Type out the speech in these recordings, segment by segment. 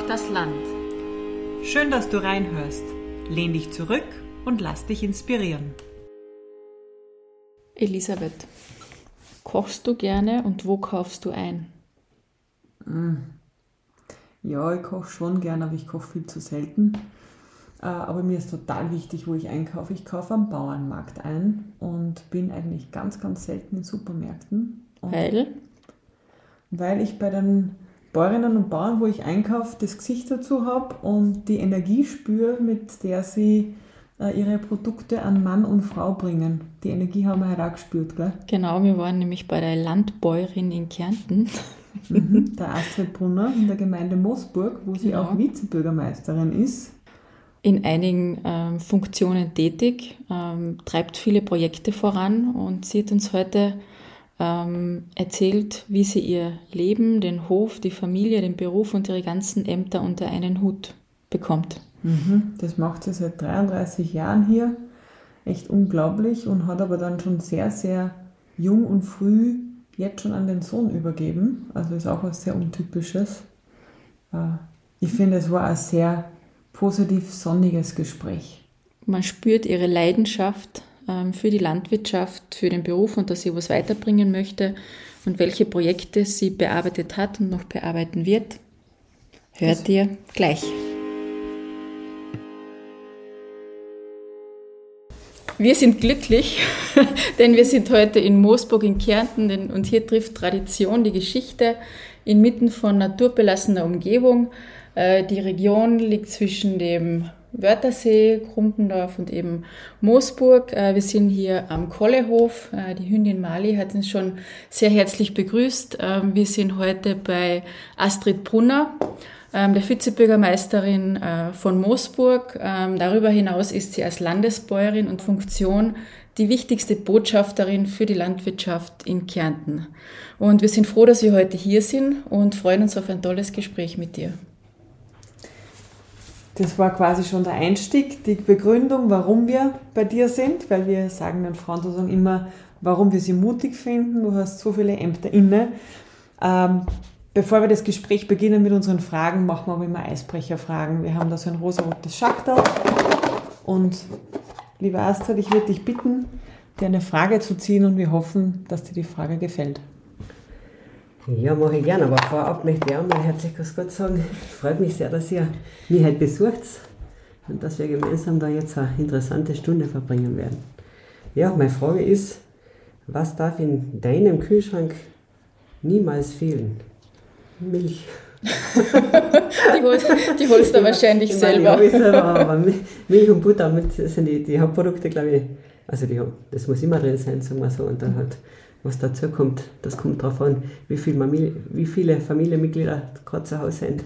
Braucht das Land. Schön, dass du reinhörst. Lehn dich zurück und lass dich inspirieren. Elisabeth, kochst du gerne und wo kaufst du ein? Ja, ich koche schon gerne, aber ich koche viel zu selten. Äh, Aber mir ist total wichtig, wo ich einkaufe. Ich kaufe am Bauernmarkt ein und bin eigentlich ganz, ganz selten in Supermärkten. Und Weil? weil ich bei den Bäuerinnen und Bauern, wo ich einkaufe, das Gesicht dazu habe und die Energie spüre, mit der sie äh, ihre Produkte an Mann und Frau bringen. Die Energie haben wir halt auch gespürt, gell? Genau, wir waren nämlich bei der Landbäuerin in Kärnten. Mhm. Der Astrid Brunner in der Gemeinde Moosburg, wo sie Ja. auch Vizebürgermeisterin ist. in einigen ähm, Funktionen tätig, ähm, treibt viele Projekte voran und sie hat uns heute ähm, erzählt, wie sie ihr Leben, den Hof, die Familie, den Beruf und ihre ganzen Ämter unter einen Hut bekommt. Mhm. Das macht sie seit 33 Jahren hier. Echt unglaublich und hat aber dann schon sehr, sehr jung und früh jetzt schon an den Sohn übergeben. Also ist auch was sehr Untypisches. Äh, Ich finde, es war ein sehr positiv sonniges Gespräch. Man spürt ihre Leidenschaft für die Landwirtschaft, für den Beruf und dass sie was weiterbringen möchte und welche Projekte sie bearbeitet hat und noch bearbeiten wird. Hört ihr gleich. Wir sind glücklich, denn wir sind heute in Moosburg in Kärnten und hier trifft Tradition die Geschichte inmitten von naturbelassener Umgebung. Äh, Die Region liegt zwischen dem Wörthersee, Krumpendorf und eben Moosburg. Äh, Wir sind hier am Kollehof. Äh, Die Hündin Mali hat uns schon sehr herzlich begrüßt. Ähm, Wir sind heute bei Astrid Brunner ähm, der Vizebürgermeisterin äh, von Moosburg. Ähm, darüber hinaus ist sie als Landesbäuerin und Funktion die wichtigste Botschafterin für die Landwirtschaft in Kärnten. Und wir sind froh, dass wir heute hier sind und freuen uns auf ein tolles Gespräch mit dir. Das war quasi schon der Einstieg, die Begründung, warum wir bei dir sind, weil wir sagen den Frauen sozusagen immer, warum wir sie mutig finden. Du hast so viele Ämter inne. Ähm, bevor wir das Gespräch beginnen mit unseren Fragen, machen wir aber immer Eisbrecherfragen. Wir haben da so ein rosarotes Schachtel. Und liebe Astrid, ich würde dich bitten, dir eine Frage zu ziehen und wir hoffen, dass dir die Frage gefällt. Ja, mache ich gerne, aber vorab möchte ich auch mal herzlich Grüß Gott sagen. Freut mich sehr, dass ihr mich heute besucht und dass wir gemeinsam da jetzt eine interessante Stunde verbringen werden. Ja, meine Frage ist, was darf in deinem Kühlschrank niemals fehlen? Milch. Die holst, die holst du wahrscheinlich Ich meine, selber. Ja, ich selber, aber Mi- Milch und Butter mit sind die, die Hauptprodukte, glaube ich. Also die, das muss immer drin sein, sagen wir so. Und dann halt, was dazu kommt, das kommt darauf an, wie, viel Familie, wie viele Familienmitglieder gerade zu Hause sind.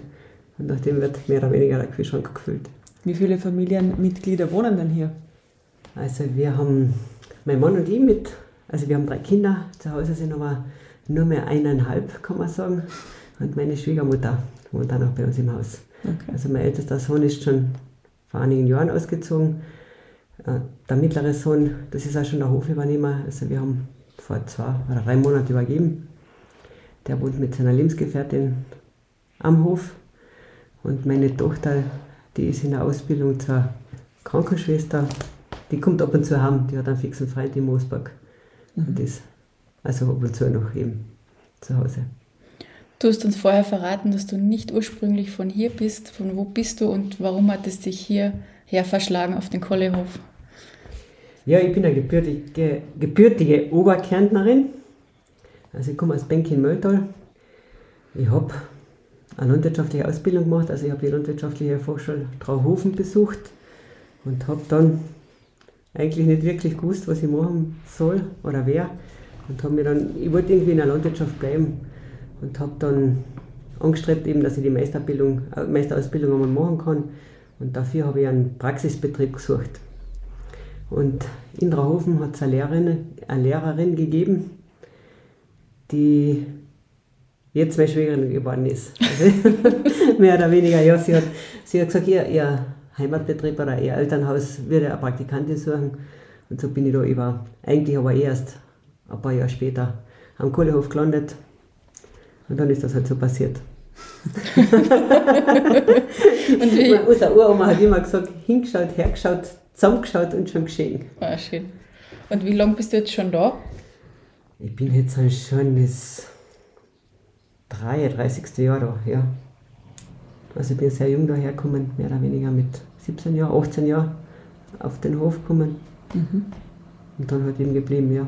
Und nachdem wird mehr oder weniger der Kühlschrank gefüllt. Wie viele Familienmitglieder wohnen denn hier? Also wir haben, mein Mann und ich mit, also wir haben drei Kinder, zu Hause sind aber nur mehr eineinhalb, kann man sagen. Und meine Schwiegermutter wohnt auch noch bei uns im Haus. Okay. Also mein ältester Sohn ist schon vor einigen Jahren ausgezogen. Äh, Der mittlere Sohn, das ist auch schon der Hofübernehmer. Also wir haben vor zwei oder drei Monaten übergeben. Der wohnt mit seiner Lebensgefährtin am Hof. Und meine Tochter, die ist in der Ausbildung zur Krankenschwester. Die kommt ab und zu heim. Die hat einen fixen Freund in Moosburg. Und ist also ab und zu noch eben zu Hause. Du hast uns vorher verraten, dass du nicht ursprünglich von hier bist. Von wo bist du und warum hat es dich hierher verschlagen auf den Kollehof? Ja, ich bin eine gebürtige, gebürtige Oberkärntnerin. Also ich komme aus Benk in Mölltal. Ich habe eine landwirtschaftliche Ausbildung gemacht, also ich habe die landwirtschaftliche Fachschule Trauhofen besucht und habe dann eigentlich nicht wirklich gewusst, was ich machen soll oder wer. Und habe mir dann, ich wollte irgendwie in der Landwirtschaft bleiben und habe dann angestrebt, eben, dass ich die äh, Meisterausbildung einmal machen kann. Und dafür habe ich einen Praxisbetrieb gesucht. Und in Trauhofen hat es eine Lehrerin, eine Lehrerin gegeben, die jetzt meine Schwägerin geworden ist. Also, mehr oder weniger, ja. Sie hat, sie hat gesagt, ihr, ihr Heimatbetrieb oder ihr Elternhaus würde eine Praktikantin suchen. Und so bin ich da über, eigentlich aber erst ein paar Jahre später am Kohlehof gelandet. Und dann ist das halt so passiert. und wie? Unsere Uroma hat immer gesagt, hingeschaut, hergeschaut, zusammengeschaut und schon geschehen. Ah, schön. Und wie lange bist du jetzt schon da? Ich bin jetzt schon das 33. Jahr da, ja. Also ich bin sehr jung dahergekommen, mehr oder weniger mit 17 Jahren, 18 Jahren auf den Hof gekommen. Mhm. Und dann halt eben geblieben, ja.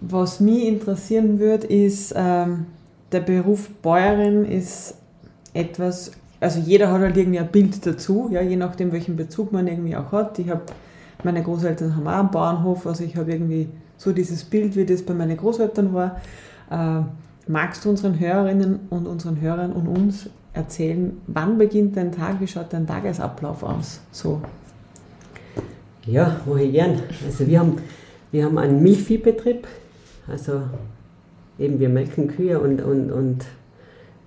Was mich interessieren würde, ist, ähm, der Beruf Bäuerin ist etwas, also jeder hat halt irgendwie ein Bild dazu, ja, je nachdem, welchen Bezug man irgendwie auch hat. Ich habe, meine Großeltern haben auch einen Bauernhof, also ich habe irgendwie so dieses Bild, wie das bei meinen Großeltern war. Äh, magst du unseren Hörerinnen und unseren Hörern und uns erzählen, wann beginnt dein Tag, wie schaut dein Tagesablauf aus? So. Ja, ich gern. Also wir haben, wir haben einen Milchviehbetrieb, also eben wir melken Kühe und, und, und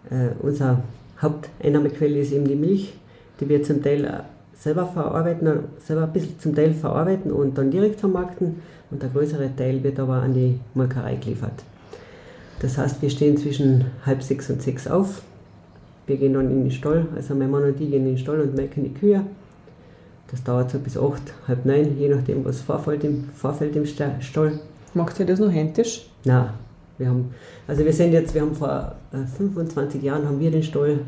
äh, unsere Haupteinnahmequelle ist eben die Milch, die wir zum Teil selber verarbeiten, selber ein bisschen zum Teil verarbeiten und dann direkt vermarkten und der größere Teil wird aber an die Molkerei geliefert. Das heißt, wir stehen zwischen halb sechs und sechs auf. Wir gehen dann in den Stall, also mein Mann und ich gehen in den Stall und melken die Kühe. Das dauert so bis acht, halb neun, je nachdem, was vorfällt im, vorfällt im Stall. Macht ihr das noch händisch? Nein, wir haben, also wir sind jetzt, wir haben vor 25 äh, Jahren haben wir den Stall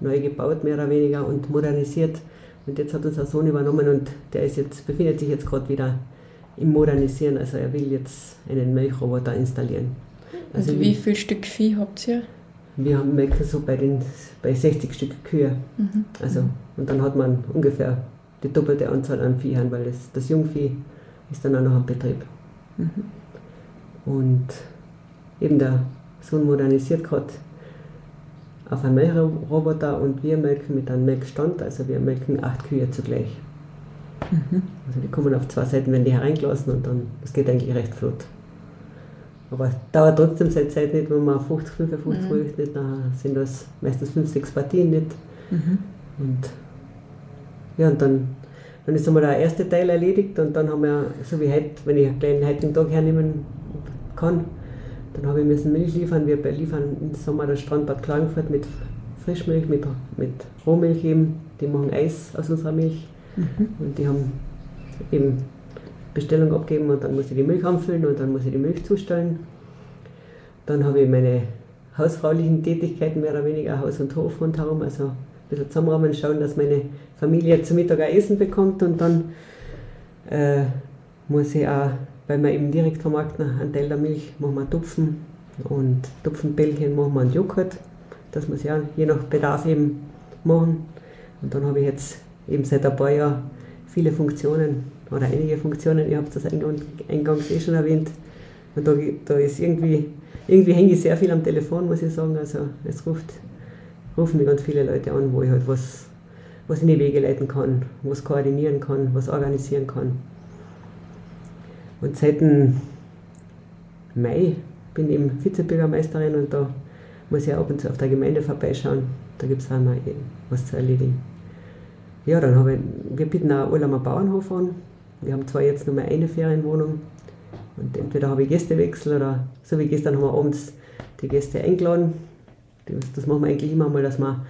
neu gebaut, mehr oder weniger, und modernisiert. Und jetzt hat unser Sohn übernommen und der ist jetzt, befindet sich jetzt gerade wieder im Modernisieren. Also er will jetzt einen Milchroboter installieren. Also und wie viel Stück Vieh habt ihr? Wir haben melken so bei, den, bei 60 Stück Kühe. Mhm. Also, und dann hat man ungefähr die doppelte Anzahl an Viehern, weil das, das Jungvieh ist dann auch noch am Betrieb. Mhm. Und eben der Sohn modernisiert gerade auf einen Melkroboter und wir melken mit einem Melkstand, also wir melken acht Kühe zugleich. Mhm. Also die kommen auf zwei Seiten, wenn die hereingelassen und dann, das geht eigentlich recht flott. Aber es dauert trotzdem seine Zeit nicht, wenn man 50, 55 mhm. nicht, dann sind das meistens 5, 6 Partien nicht. Mhm. Und ja, und dann, dann ist einmal der erste Teil erledigt und dann haben wir, so wie heute, wenn ich einen kleinen heutigen Tag hernehmen kann, dann habe ich müssen Milch liefern. Wir liefern im Sommer das Strandbad Klagenfurt mit Frischmilch, mit, mit Rohmilch eben. Die machen Eis aus unserer Milch. Mhm. Und die haben eben Bestellung abgeben und dann muss ich die Milch anfüllen und dann muss ich die Milch zustellen. Dann habe ich meine hausfraulichen Tätigkeiten mehr oder weniger Haus und Hof rundherum, also ein bisschen zusammenräumen, schauen, dass meine Familie zum Mittag ein Essen bekommt und dann äh, muss ich auch, weil wir eben direkt vermarkten, einen Teil der Milch machen wir Tupfen und Tupfenbällchen machen wir einen Joghurt. Das muss ich auch je nach Bedarf eben machen. Und dann habe ich jetzt eben seit ein paar Jahren viele Funktionen oder einige Funktionen, ihr habt das eingangs eh schon erwähnt. Und da, da ist irgendwie, irgendwie hänge ich sehr viel am Telefon, muss ich sagen. Also es ruft, rufen mich ganz viele Leute an, wo ich halt was, was in die Wege leiten kann, was koordinieren kann, was organisieren kann. Und seit dem Mai bin ich Vizebürgermeisterin und da muss ich ab und zu auf der Gemeinde vorbeischauen. Da gibt es auch noch was zu erledigen. Ja, dann habe ich, wir bieten auch am Bauernhof an. Wir haben zwar jetzt nur mehr eine Ferienwohnung und entweder habe ich Gästewechsel oder so wie gestern haben wir abends die Gäste eingeladen. Das machen wir eigentlich immer mal, dass wir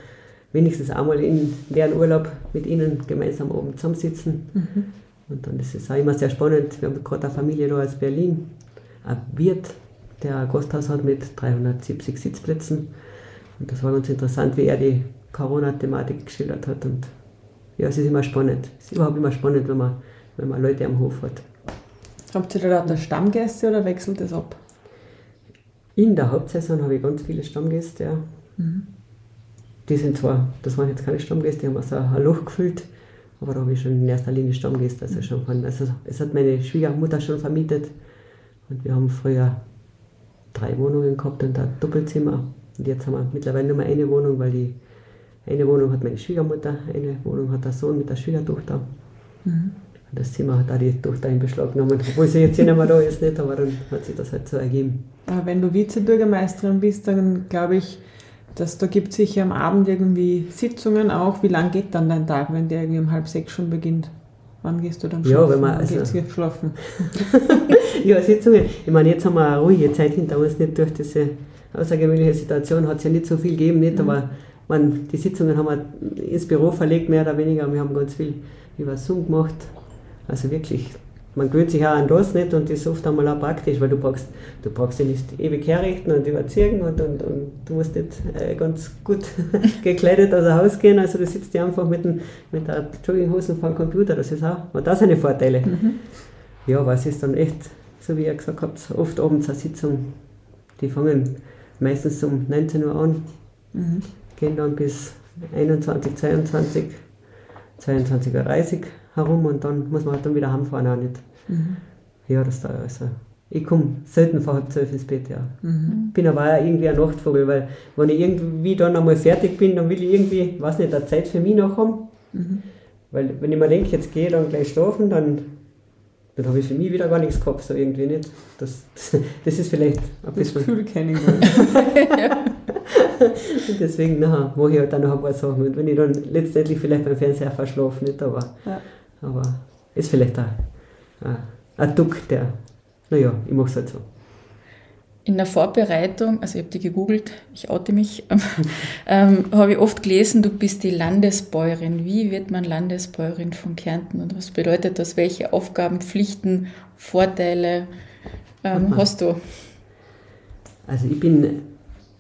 wenigstens einmal in deren Urlaub mit ihnen gemeinsam oben zusammensitzen. Mhm. Und dann ist es auch immer sehr spannend. Wir haben gerade eine Familie da aus Berlin, ein Wirt, der ein Gasthaus hat mit 370 Sitzplätzen. Und das war ganz interessant, wie er die Corona-Thematik geschildert hat. Und ja, es ist immer spannend. Es ist überhaupt immer spannend, wenn man, wenn man Leute am Hof hat. Habt ihr da lauter Stammgäste oder wechselt das ab? In der Hauptsaison habe ich ganz viele Stammgäste, ja. Mhm. Die sind zwar, das waren jetzt keine Stammgäste, die haben also ein Loch gefüllt, aber da habe ich schon in erster Linie Stammgäste. Also, schon von, also es hat meine Schwiegermutter schon vermietet und wir haben früher drei Wohnungen gehabt und ein Doppelzimmer. Und jetzt haben wir mittlerweile nur mehr eine Wohnung, weil die eine Wohnung hat meine Schwiegermutter, eine Wohnung hat der Sohn mit der Schwiegertochter. Mhm. Und das Zimmer hat auch die Tochter in Beschlag genommen, obwohl sie jetzt nicht mehr da ist, nicht, aber dann hat sich das halt so ergeben. Aber wenn du Vizebürgermeisterin bist, dann glaube ich, dass da gibt es sicher am Abend irgendwie Sitzungen auch. Wie lange geht dann dein Tag, wenn der irgendwie um halb sechs schon beginnt? Wann gehst du dann schlafen? Ja, wenn man, also, geht's schlafen? ja, Sitzungen. Ich meine, jetzt haben wir eine ruhige Zeit hinter uns, nicht durch diese außergewöhnliche Situation hat es ja nicht so viel gegeben, nicht, mhm. aber man, die Sitzungen haben wir ins Büro verlegt, mehr oder weniger. Wir haben ganz viel über Zoom gemacht. Also wirklich, man gewöhnt sich auch an das nicht und das ist oft einmal auch praktisch, weil du brauchst, du brauchst dich nicht ewig herrichten und überziehen und, und, und du musst nicht äh, ganz gut gekleidet aus dem Haus gehen. Also du sitzt ja einfach mit, dem, mit der Jogginghose vor dem Computer, das ist auch, hat auch seine Vorteile. Mhm. Ja, aber es ist dann echt, so wie ihr gesagt habt, oft abends eine Sitzung, die fangen meistens um 19 Uhr an. Mhm gehen dann bis 21, 22, 22.30 Uhr herum und dann muss man halt dann wieder heimfahren auch nicht. Mhm. Ja, das da also. Ich komme selten vor halb zwölf ins Bett, ja. Mhm. Bin aber auch irgendwie ein Nachtvogel, weil wenn ich irgendwie dann einmal fertig bin, dann will ich irgendwie, weiß nicht, eine Zeit für mich noch haben. Mhm. Weil wenn ich mir denke, jetzt gehe ich dann gleich schlafen, dann, dann habe ich für mich wieder gar nichts gehabt, so irgendwie nicht. Das, das ist vielleicht ein bisschen... Das Gefühl kenne ich ja. Deswegen nachher mache ich halt dann noch ein paar Sachen. Und wenn ich dann letztendlich vielleicht beim Fernseher verschlafe, nicht, aber, ja. Aber ist vielleicht ein, ein, Duck, der, naja, ich mache es halt so. In der Vorbereitung, also ich habe die gegoogelt, ich oute mich, ähm, habe ich oft gelesen, du bist die Landesbäuerin. Wie wird man Landesbäuerin von Kärnten und was bedeutet das? Welche Aufgaben, Pflichten, Vorteile ähm, hast du? Also ich bin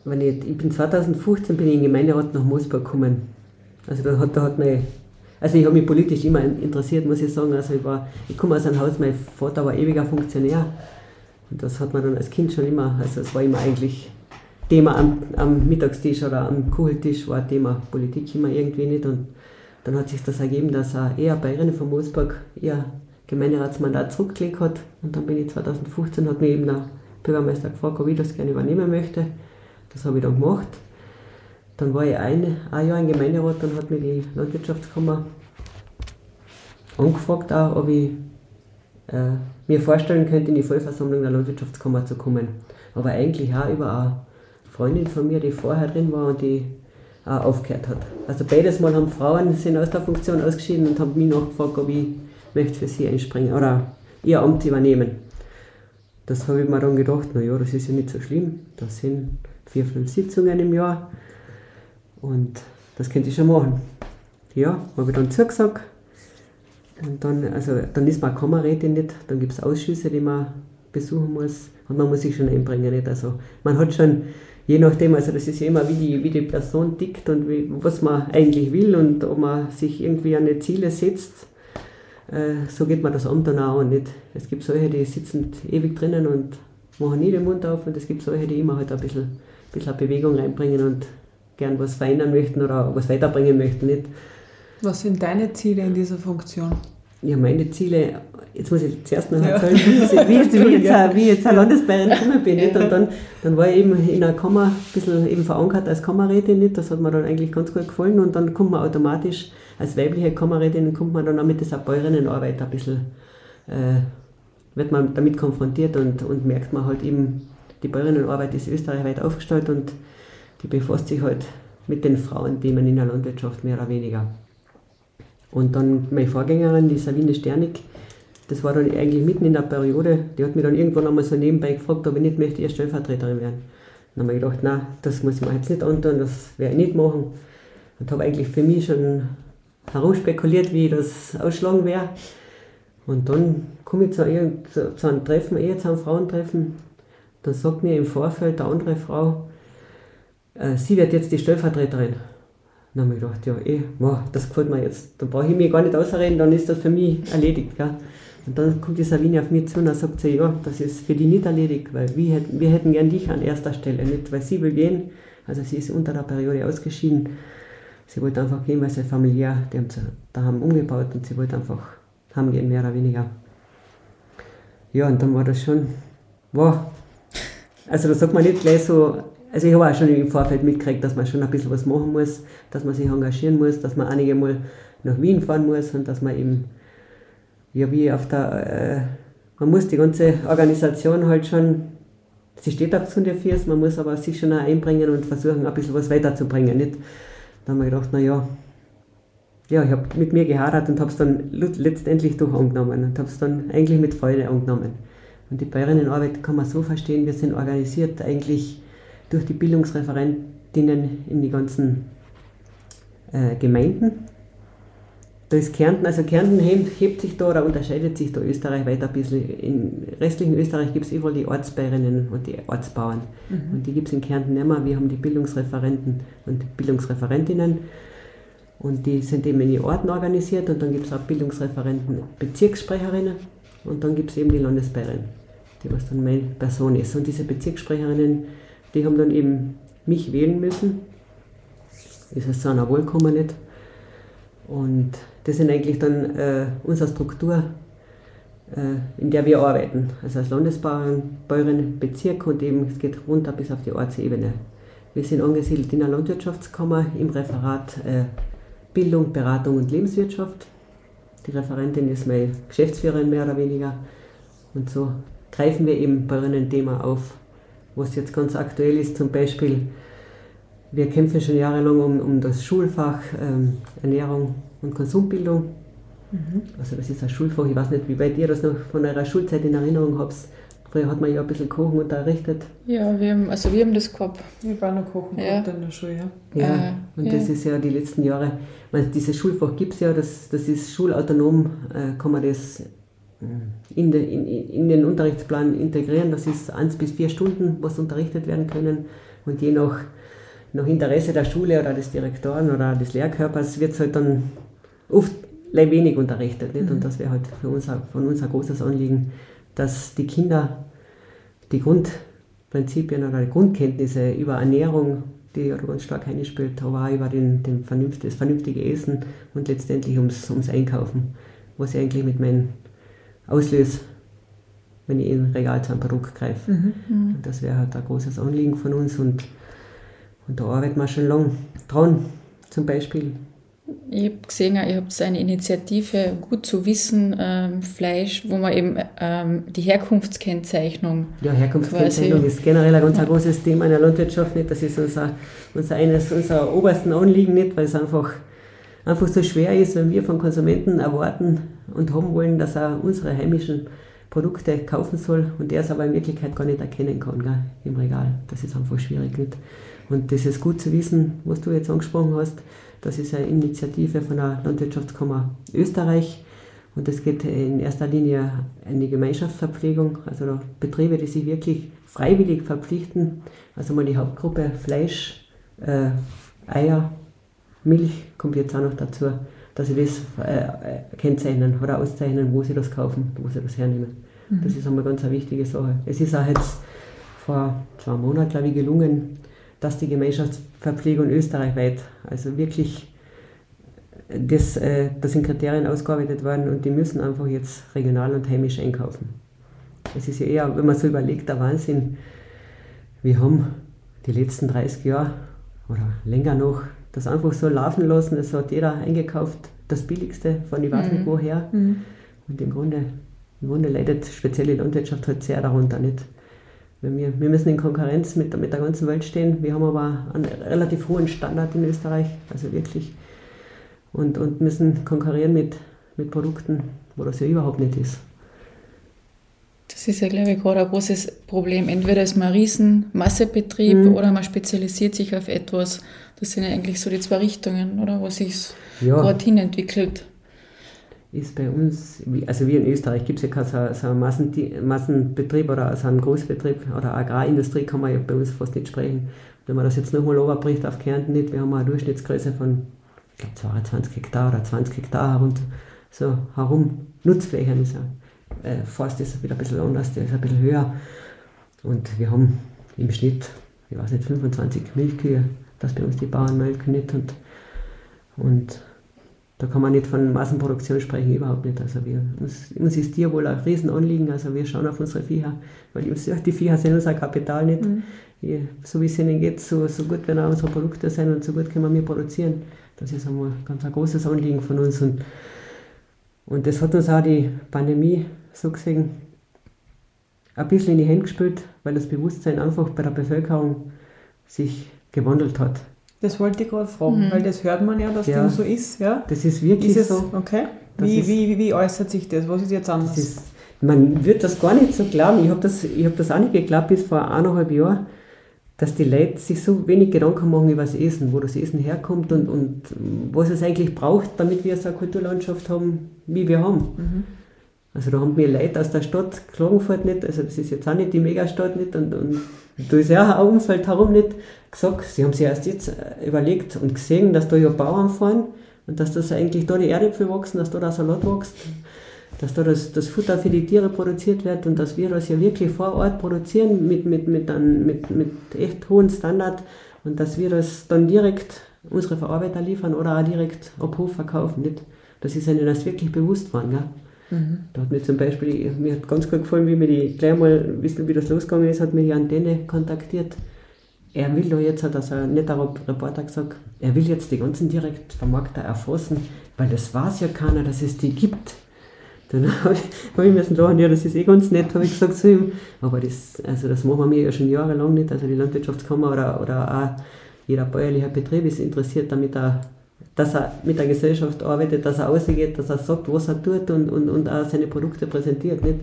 wenn ich, ich bin 2015 bin ich in den Gemeinderat nach Moosburg gekommen. Also da hat, da hat mich, also ich habe mich politisch immer interessiert, muss ich sagen. Also ich war, ich komme aus einem Haus, mein Vater war ewiger Funktionär. Und das hat man dann als Kind schon immer, also es war immer eigentlich Thema am, am Mittagstisch oder am Kucheltisch war Thema Politik immer irgendwie nicht. Und dann hat sich das ergeben, dass er eher Bayern von Moosburg ihr Gemeinderatsmandat zurückgelegt hat. Und dann bin ich 2015, hat mich eben der Bürgermeister gefragt, ob ich das gerne übernehmen möchte. Das habe ich dann gemacht. Dann war ich ein, ein Jahr im Gemeinderat, dann hat mir die Landwirtschaftskammer angefragt, auch, ob ich äh, mir vorstellen könnte, in die Vollversammlung der Landwirtschaftskammer zu kommen. Aber eigentlich auch über eine Freundin von mir, die vorher drin war und die auch aufgehört hat. Also beides Mal haben Frauen sind aus der Funktion ausgeschieden und haben mich nachgefragt, ob ich möchte für sie einspringen oder ihr Amt übernehmen. Das habe ich mir dann gedacht, naja, das ist ja nicht so schlimm. Das sind vier, fünf Sitzungen im Jahr. Und das könnte ich schon machen. Ja, habe ich dann zugesagt. Und dann, also, dann ist man Kammerrätin nicht, dann gibt es Ausschüsse, die man besuchen muss. Und man muss sich schon einbringen. Nicht? Also, man hat schon, je nachdem, also das ist ja immer, wie die, wie die Person tickt und wie, was man eigentlich will und ob man sich irgendwie an die Ziele setzt. Äh, so geht man das Amt dann auch nicht. Es gibt solche, die sitzen ewig drinnen und machen nie den Mund auf und es gibt solche, die immer halt ein bisschen bisschen Bewegung reinbringen und gern was verändern möchten oder was weiterbringen möchten. Nicht? Was sind deine Ziele in dieser Funktion? Ja, meine Ziele, jetzt muss ich zuerst noch erzählen, ja. wie, ich, wie, jetzt, wie, jetzt, wie jetzt eine Landesbayern gekommen bin. Nicht? Und dann, dann war ich eben in einer Kammer ein bisschen eben verankert als Kammerrätin. Nicht? Das hat mir dann eigentlich ganz gut gefallen. Und dann kommt man automatisch, als weibliche Kammerrätin, kommt man dann auch mit dieser Bäuerinnenarbeit ein bisschen, äh, wird man damit konfrontiert und, und merkt man halt eben, die Bäuerinnenarbeit ist österreichweit aufgestellt und die befasst sich halt mit den Frauenthemen in der Landwirtschaft mehr oder weniger. Und dann meine Vorgängerin, die Sabine Sternig, das war dann eigentlich mitten in der Periode, die hat mich dann irgendwann einmal so nebenbei gefragt, ob ich nicht möchte, erst Stellvertreterin werden. Dann habe ich gedacht, nein, das muss ich mir jetzt nicht antun, das werde ich nicht machen. Und habe eigentlich für mich schon herumspekuliert, wie das ausschlagen wäre. Und dann komme ich zu, zu, einem Treffen, eher zu einem Frauentreffen, dann sagt mir im Vorfeld der andere Frau, äh, sie wird jetzt die Stellvertreterin. Dann habe ich gedacht, ja, eh, wow, das gefällt mir jetzt. Da brauche ich mich gar nicht ausreden, dann ist das für mich erledigt. Gell? Und dann kommt die Sabine auf mich zu und dann sagt sie, ja, das ist für die nicht erledigt, weil wir hätten, wir hätten gern dich an erster Stelle, nicht weil sie will gehen. Also sie ist unter der Periode ausgeschieden. Sie wollte einfach gehen, weil sie familiär, die haben sie daheim umgebaut und sie wollte einfach haben gehen, mehr oder weniger. Ja, und dann war das schon, wow, also da sagt man nicht gleich so, also ich habe auch schon im Vorfeld mitgekriegt, dass man schon ein bisschen was machen muss, dass man sich engagieren muss, dass man einige Mal nach Wien fahren muss und dass man eben, ja wie auf der, äh, man muss die ganze Organisation halt schon, sie steht auf gesunde Füße, man muss aber sich schon auch einbringen und versuchen, ein bisschen was weiterzubringen. Nicht? Da habe ich gedacht, naja, ja, ich habe mit mir gehadert und habe es dann letztendlich doch angenommen und habe es dann eigentlich mit Freude angenommen. Und die Bäuerinnenarbeit kann man so verstehen, wir sind organisiert eigentlich, durch die Bildungsreferentinnen in die ganzen äh, Gemeinden. Da ist Kärnten, also Kärnten hebt, hebt, sich da oder unterscheidet sich da Österreich weiter ein bisschen. Im restlichen Österreich gibt es überall die Ortsbäuerinnen und die Ortsbauern. Mhm. Und die gibt es in Kärnten nicht mehr. Wir haben die Bildungsreferenten und Bildungsreferentinnen. Und die sind eben in die Orten organisiert und dann gibt es auch Bildungsreferenten, Bezirkssprecherinnen und dann gibt es eben die Landesbäuerin, die was dann meine Person ist. Und diese Bezirkssprecherinnen, die haben dann eben mich wählen müssen. Ist es seiner Wohlkommen nicht. Und das sind eigentlich dann äh, unsere Struktur, äh, in der wir arbeiten. Also als Landesbäuerin, Bezirk und eben es geht runter bis auf die Ortsebene. Wir sind angesiedelt in der Landwirtschaftskammer im Referat äh, Bildung, Beratung und Lebenswirtschaft. Die Referentin ist meine Geschäftsführerin mehr oder weniger. Und so greifen wir eben bei einem Thema auf, was jetzt ganz aktuell ist. Zum Beispiel, wir kämpfen schon jahrelang um, um das Schulfach ähm, Ernährung und Konsumbildung. Mhm. Also das ist ein Schulfach, ich weiß nicht, wie weit ihr das noch von eurer Schulzeit in Erinnerung habt. Früher hat man ja ein bisschen Kochen unterrichtet. Ja, wir haben, also wir haben das gehabt. Ich war noch Kochen ja. in der Schule, ja. Ja, äh, und ja. das ist ja die letzten Jahre, meine, dieses Schulfach gibt es ja, das, das ist schulautonom, äh, kann man das in, de, in, in, den Unterrichtsplan integrieren. Das ist eins bis vier Stunden, was unterrichtet werden können. Und je nach, nach Interesse der Schule oder des Direktoren oder des Lehrkörpers wird es halt dann oft wenig unterrichtet. Nicht? Und mhm. das wäre halt für uns, von uns ein großes Anliegen, dass die Kinder die Grundprinzipien oder die Grundkenntnisse über Ernährung, die ja ganz stark eingespielt, aber auch über den, den vernünft, das vernünftige Essen und letztendlich ums, ums Einkaufen, was ich eigentlich mit meinem auslöse, wenn ich in ein Regal zu einem Produkt greife. Mhm. mhm. Und das wäre halt ein großes Anliegen von uns und, und da arbeiten wir schon lange dran. Zum Beispiel ich habe gesehen, ihr habt eine Initiative Gut zu wissen, ähm, Fleisch, wo man eben ähm, die Herkunftskennzeichnung. Ja, Herkunftskennzeichnung ist generell ein ganz ja. großes Thema in der Landwirtschaft nicht. Das ist unser, unser eines unserer obersten Anliegen nicht, weil es einfach, einfach so schwer ist, wenn wir von Konsumenten erwarten und haben wollen, dass er unsere heimischen Produkte kaufen soll und der es aber in Wirklichkeit gar nicht erkennen kann gell, im Regal. Das ist einfach schwierig nicht. Und das ist gut zu wissen, was du jetzt angesprochen hast das ist eine Initiative von der Landwirtschaftskammer Österreich und es geht in erster Linie an die Gemeinschaftsverpflegung, also Betriebe, die sich wirklich freiwillig verpflichten. Also mal die Hauptgruppe Fleisch, äh, Eier, Milch kommt jetzt auch noch dazu, dass sie das äh, kennzeichnen oder auszeichnen, wo sie das kaufen, wo sie das hernehmen. Mhm. Das ist einmal ganz eine wichtige Sache. Es ist auch jetzt vor zwei Monaten, glaube ich, gelungen, dass die Gemeinschaftsverpflegung österreichweit, also wirklich, das, äh, das sind Kriterien ausgearbeitet worden und die müssen einfach jetzt regional und heimisch einkaufen. Es ist ja eher, wenn man so überlegt, der Wahnsinn. Wir haben die letzten 30 Jahre oder länger noch das einfach so laufen lassen. Es hat jeder eingekauft, das Billigste von ich weiß nicht mhm. woher. Mhm. Und im Grunde, im Grunde leidet spezielle Landwirtschaft halt sehr darunter nicht. Wir, wir müssen in Konkurrenz mit, mit der ganzen Welt stehen. Wir haben aber einen relativ hohen Standard in Österreich, also wirklich. Und, und müssen konkurrieren mit, mit Produkten, wo das ja überhaupt nicht ist. Das ist ja, glaube ich, gerade ein großes Problem. Entweder ist man ein Riesenmassebetrieb mhm. oder man spezialisiert sich auf etwas. Das sind ja eigentlich so die zwei Richtungen, oder? Wo sich ja. gerade hin entwickelt ist bei uns, also wie in Österreich gibt es ja keinen so, so Massen, Massenbetrieb oder so einen Großbetrieb oder Agrarindustrie kann man ja bei uns fast nicht sprechen. Wenn man das jetzt nochmal überbricht auf Kärnten nicht, wir haben eine Durchschnittsgröße von, ich glaube, 22 Hektar oder 20 Hektar und so herum. Nutzflächen ist ja, äh, Forst ist wieder ein bisschen anders, der ist ein bisschen höher. Und wir haben im Schnitt, ich weiß nicht, 25 Milchkühe, das bei uns die Bauern melken nicht und, und da kann man nicht von Massenproduktion sprechen, überhaupt nicht. Also wir, uns, uns ist Tierwohl ein Riesenanliegen, also wir schauen auf unsere Viecher, weil uns, die Viecher sind unser Kapital nicht. Mhm. Je, so wie es ihnen geht, so, so gut werden auch unsere Produkte sein und so gut können wir produzieren. Das ist einmal ganz ein großes Anliegen von uns. Und, und das hat uns auch die Pandemie so gesehen ein bisschen in die Hände gespielt, weil das Bewusstsein einfach bei der Bevölkerung sich gewandelt hat. Das wollte ich gerade fragen, mhm. weil das hört man ja, dass ja, dem so ist. Ja? Das ist wirklich ist es, so. Okay. Wie, ist, wie, wie äußert sich das? Was ist jetzt anders? Ist, man wird das gar nicht so glauben. Ich habe das, hab das auch nicht geglaubt bis vor eineinhalb Jahren, dass die Leute sich so wenig Gedanken machen über das Essen, wo das Essen herkommt und, und was es eigentlich braucht, damit wir so eine Kulturlandschaft haben, wie wir haben. Mhm. Also da haben wir Leute aus der Stadt Klagenfurt nicht, also das ist jetzt auch nicht die Megastadt nicht und, und da ist ja auch ein Umfeld herum nicht gesagt. Sie haben sich erst jetzt äh, überlegt und gesehen, dass da ja Bauern fahren und dass das eigentlich da die Erdäpfel wachsen, dass da der Salat wächst, dass da das, das Futter für die Tiere produziert wird und dass wir das ja wirklich vor Ort produzieren mit, mit, mit, einem, mit, mit echt hohen Standard und dass wir das dann direkt unsere Verarbeiter liefern oder auch direkt ab Hof verkaufen. Nicht? Das ist ihnen das wirklich bewusst worden. Gell? Mhm. Da hat mir zum Beispiel, mir hat ganz gut gefallen, wie mir die gleich mal wissen, wie das losgegangen ist, hat mir die Antenne kontaktiert. Er will da jetzt, hat also ein netter Reporter gesagt, er will jetzt die ganzen Direktvermarkter erfassen, weil das weiß ja keiner, dass es die gibt. Dann habe ich, hab ich ja, das ist eh ganz nett, habe ich gesagt zu ihm. Aber das, also das machen wir ja schon jahrelang nicht. Also die Landwirtschaftskammer oder, oder auch jeder bäuerliche Betrieb ist interessiert, damit er dass er mit der Gesellschaft arbeitet, dass er rausgeht, dass er sagt, was er tut und, und, und auch seine Produkte präsentiert. Nicht?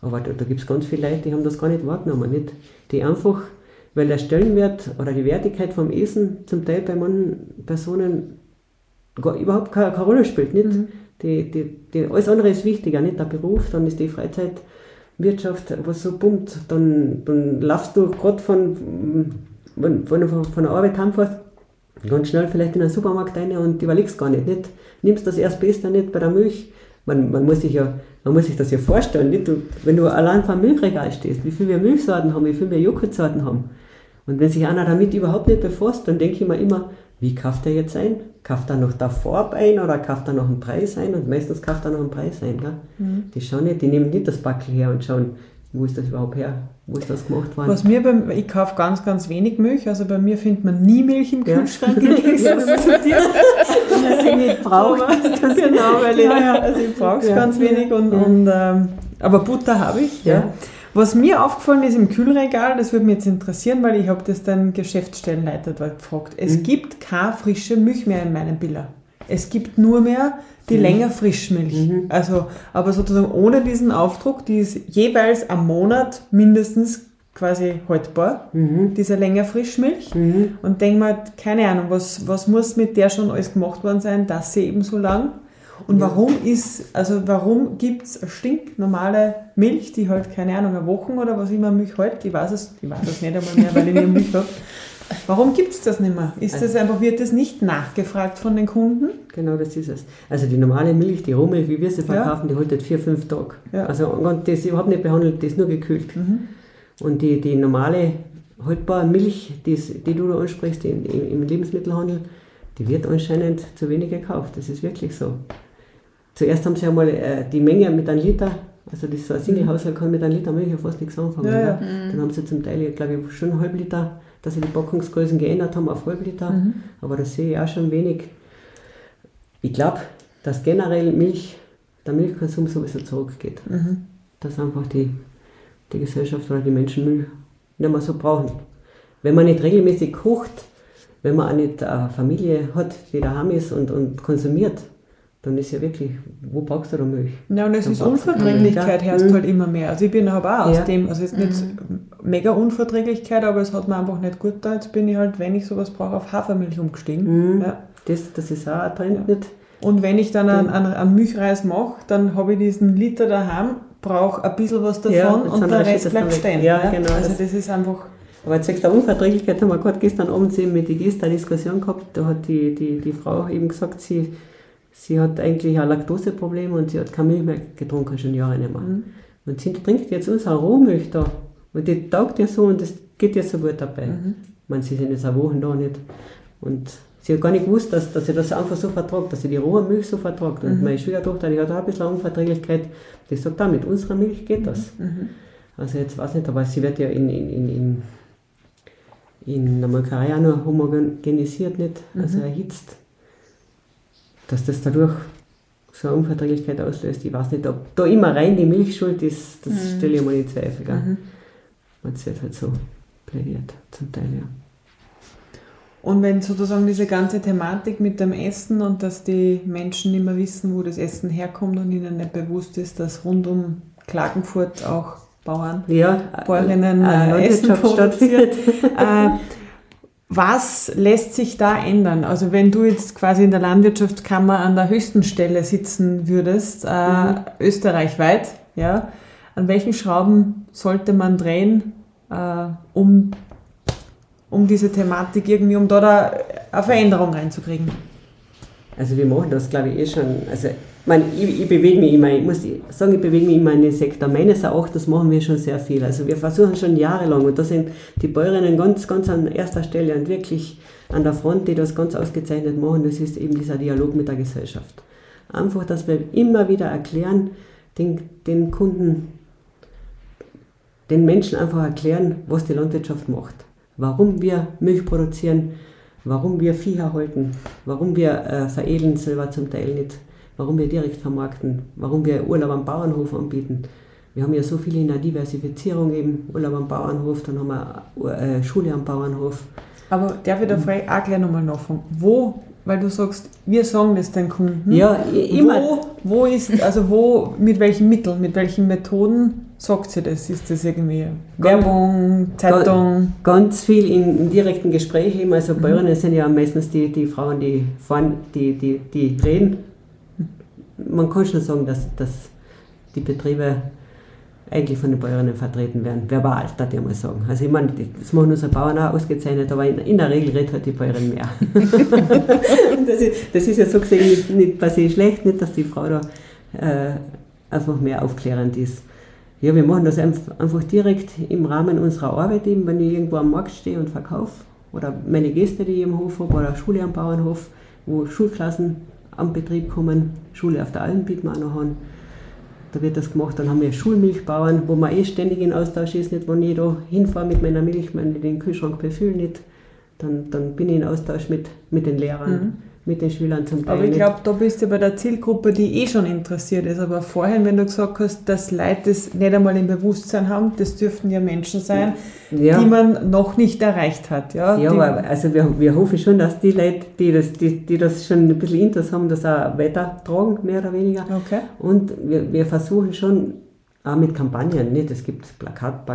Aber da, da gibt es ganz viele Leute, die haben das gar nicht wahrgenommen. Nicht? Die einfach, weil der Stellenwert oder die Wertigkeit vom Essen zum Teil bei manchen Personen gar, überhaupt keine, keine Rolle spielt. Nicht? Mhm. Die, die, die, alles andere ist wichtiger, nicht der Beruf, dann ist die Freizeitwirtschaft, was so pumpt, dann, dann laufst du gerade von, wenn, wenn du von der Arbeit heimfährst, ganz schnell vielleicht in einen Supermarkt rein und überlegst gar nicht. nicht nimmst das Erstbeste nicht bei der Milch. Man, man, muss sich ja, man muss sich das ja vorstellen. Nicht? Du, wenn du allein vor dem Milchregal stehst, wie viel wir Milchsorten haben, wie viel wir Joghurtsorten haben. Und wenn sich einer damit überhaupt nicht befasst, dann denke ich mir immer, wie kauft er jetzt ein? Kauft er noch Farbe ein oder kauft er noch einen Preis ein? Und meistens kauft er noch einen Preis ein. Gell? Mhm. Die schauen nicht, die nehmen nicht das Backel her und schauen, wo ist das überhaupt her? Wo ist das gemacht worden? Was mir beim, ich kaufe ganz, ganz wenig Milch. Also bei mir findet man nie Milch im Kühlschrank ja. zu dir. Dass ich nicht brauche. genau, weil ich, ja, ja. Also ich brauche es ja. ganz wenig. Und, und, ähm, aber Butter habe ich. Ja. Was mir aufgefallen ist im Kühlregal, das würde mich jetzt interessieren, weil ich habe das dann Geschäftsstellenleiter dort gefragt. Es mhm. gibt keine frische Milch mehr in meinem Biller. Es gibt nur mehr die mhm. länger Frischmilch. Mhm. Also, aber sozusagen ohne diesen Aufdruck, die ist jeweils am Monat mindestens quasi haltbar, mhm. diese länger Frischmilch. Mhm. Und denk mal, keine Ahnung, was, was muss mit der schon alles gemacht worden sein, dass sie eben so lang? Und ja. warum ist, also warum gibt es stinknormale Milch, die halt, keine Ahnung, eine Woche oder was immer Milch halt, ich weiß es, ich weiß es nicht einmal mehr, weil ich nie Milch habe. Warum gibt es das nicht mehr? Ist das also einfach, wird das nicht nachgefragt von den Kunden? Genau, das ist es. Also die normale Milch, die Rohmilch, wie wir sie verkaufen, ja. die haltet vier, fünf Tage. Ja. Also das ist überhaupt nicht behandelt, die ist nur gekühlt. Mhm. Und die, die normale haltbare Milch, die, die du da ansprichst in, im Lebensmittelhandel, die wird anscheinend zu wenig gekauft. Das ist wirklich so. Zuerst haben sie einmal äh, die Menge mit einem Liter also das so ein Single-Haushalt kann mit einem Liter Milch ja fast nichts anfangen. Ja, ja. Mhm. Dann haben sie zum Teil, glaube ich, schon einen halben Liter dass sie die Packungsgrößen geändert haben auf Halbliter, mhm. aber das sehe ich auch schon wenig. Ich glaube, dass generell Milch, der Milchkonsum sowieso zurückgeht. Mhm. Dass einfach die, die Gesellschaft oder die Menschen Milch nicht mehr so brauchen. Wenn man nicht regelmäßig kocht, wenn man auch nicht eine Familie hat, die daheim ist und, und konsumiert, dann ist ja wirklich, wo brauchst du da Milch? Ja, und es ist Unverträglichkeit herrscht mhm. halt immer mehr. Also ich bin aber auch aus ja. dem, also ist nicht mhm. Mega Unverträglichkeit, aber es hat mir einfach nicht gut da. Jetzt bin ich halt, wenn ich sowas brauche, auf Hafermilch umgestiegen. Mhm. Ja. Das, das ist auch ein Trend ja. nicht. Und wenn ich dann einen, einen, einen Milchreis mache, dann habe ich diesen Liter daheim, brauche ein bisschen was davon ja, und der Rest bleibt stehen. Ja, genau. Also das ist einfach... Aber jetzt sagst du Unverträglichkeit, haben wir gerade gestern Abend eben mit die Gäste eine Diskussion gehabt, da hat die, die, die Frau eben gesagt, sie sie hat eigentlich ein Laktoseproblem und sie hat keine Milch mehr getrunken, schon Jahre nicht mehr. Mhm. Und sie trinkt jetzt unsere Rohmilch da. Und die taugt ja so und das geht ja so gut dabei. Mhm. Ich meine, sie sind jetzt eine Woche da nicht. Und sie hat gar nicht gewusst, dass, dass sie das einfach so vertragt, dass sie die rohe Milch so vertragt. Und mhm. meine Schwiegertochter, die hat auch ein bisschen Unverträglichkeit, die sagt, da mit unserer Milch geht das. Mhm. mhm. Also jetzt weiß ich nicht, aber sie wird ja in, in, in, in, in der Molkerei auch nur homogenisiert, nicht? also mhm. erhitzt dass das dadurch so eine Unverträglichkeit auslöst. Ich weiß nicht, ob da immer rein die Milch schuld ist, das mhm. stelle ich mal in Zweifel. Gell? Mhm. Wird halt so plädiert, zum Teil, ja. Und wenn sozusagen diese ganze Thematik mit dem Essen und dass die Menschen nicht mehr wissen, wo das Essen herkommt und ihnen nicht bewusst ist, dass rund um Klagenfurt auch Bauern, ja, Bäuerinnen äh, Essen produziert. äh, was lässt sich da ändern? Also wenn du jetzt quasi in der Landwirtschaftskammer an der höchsten Stelle sitzen würdest, äh, mhm. österreichweit, ja, an welchen Schrauben sollte man drehen, äh, um, um diese Thematik irgendwie, um da, da eine Veränderung reinzukriegen? Also wir machen das, glaube ich, eh schon. Also meine, ich, ich bewege mich immer, ich muss sagen, ich bewege mich immer in den Sektor. Meines Erachtens machen wir schon sehr viel. Also wir versuchen schon jahrelang und da sind die Bäuerinnen ganz, ganz an erster Stelle und wirklich an der Front, die das ganz ausgezeichnet machen, das ist eben dieser Dialog mit der Gesellschaft. Einfach, dass wir immer wieder erklären, den, den Kunden, den Menschen einfach erklären, was die Landwirtschaft macht. Warum wir Milch produzieren, warum wir Vieh erhalten, warum wir äh, veredeln selber zum Teil nicht warum wir direkt vermarkten, warum wir Urlaub am Bauernhof anbieten. Wir haben ja so viele in der Diversifizierung eben, Urlaub am Bauernhof, dann haben wir äh, Schule am Bauernhof. Aber darf ich da vielleicht auch gleich nochmal nachfragen, wo, weil du sagst, wir sagen das den Kunden. Ja, immer. Wo, wo ist, also wo, mit welchen Mitteln, mit welchen Methoden sagt sie das? Ist das irgendwie Werbung, Zeitung? Ganz viel in, in direkten Gesprächen. Also mhm. Bäuerinnen sind ja meistens die, die Frauen, die fahren, die, die, die reden man kann schon sagen, dass, dass die Betriebe eigentlich von den Bäuerinnen vertreten werden. Verbal, das ich mal sagen. Also ich meine, das machen unsere Bauern auch ausgezeichnet, aber in, in der Regel redet halt die Bäuerin mehr. das, ist, das ist ja so gesehen nicht, nicht per se schlecht, nicht, dass die Frau da äh, einfach mehr aufklärend ist. Ja, wir machen das einfach direkt im Rahmen unserer Arbeit, eben, wenn ich irgendwo am Markt stehe und verkaufe, oder meine Gäste, die ich im Hof habe, oder Schule am Bauernhof, wo Schulklassen am Betrieb kommen. Schule auf der Alm bieten wir auch noch an. Da wird das gemacht. Dann haben wir Schulmilchbauern, wo man eh ständig in Austausch ist, nicht, wenn ich da hinfahre mit meiner Milch, wenn ich den Kühlschrank befülle nicht, dann, dann bin ich in Austausch mit, mit den Lehrern. Mhm mit den Schülern zum Teil. Aber ich glaube, da bist du bei der Zielgruppe, die eh schon interessiert ist. Aber vorhin, wenn du gesagt hast, dass Leute das nicht einmal im Bewusstsein haben, das dürften ja Menschen sein, ja. die man noch nicht erreicht hat. Ja, ja aber also wir, wir hoffen schon, dass die Leute, die das, die, die das schon ein bisschen Interesse haben, das auch weitertragen, mehr oder weniger. Okay. Und wir, wir versuchen schon auch mit Kampagnen, nicht? es gibt Plakat,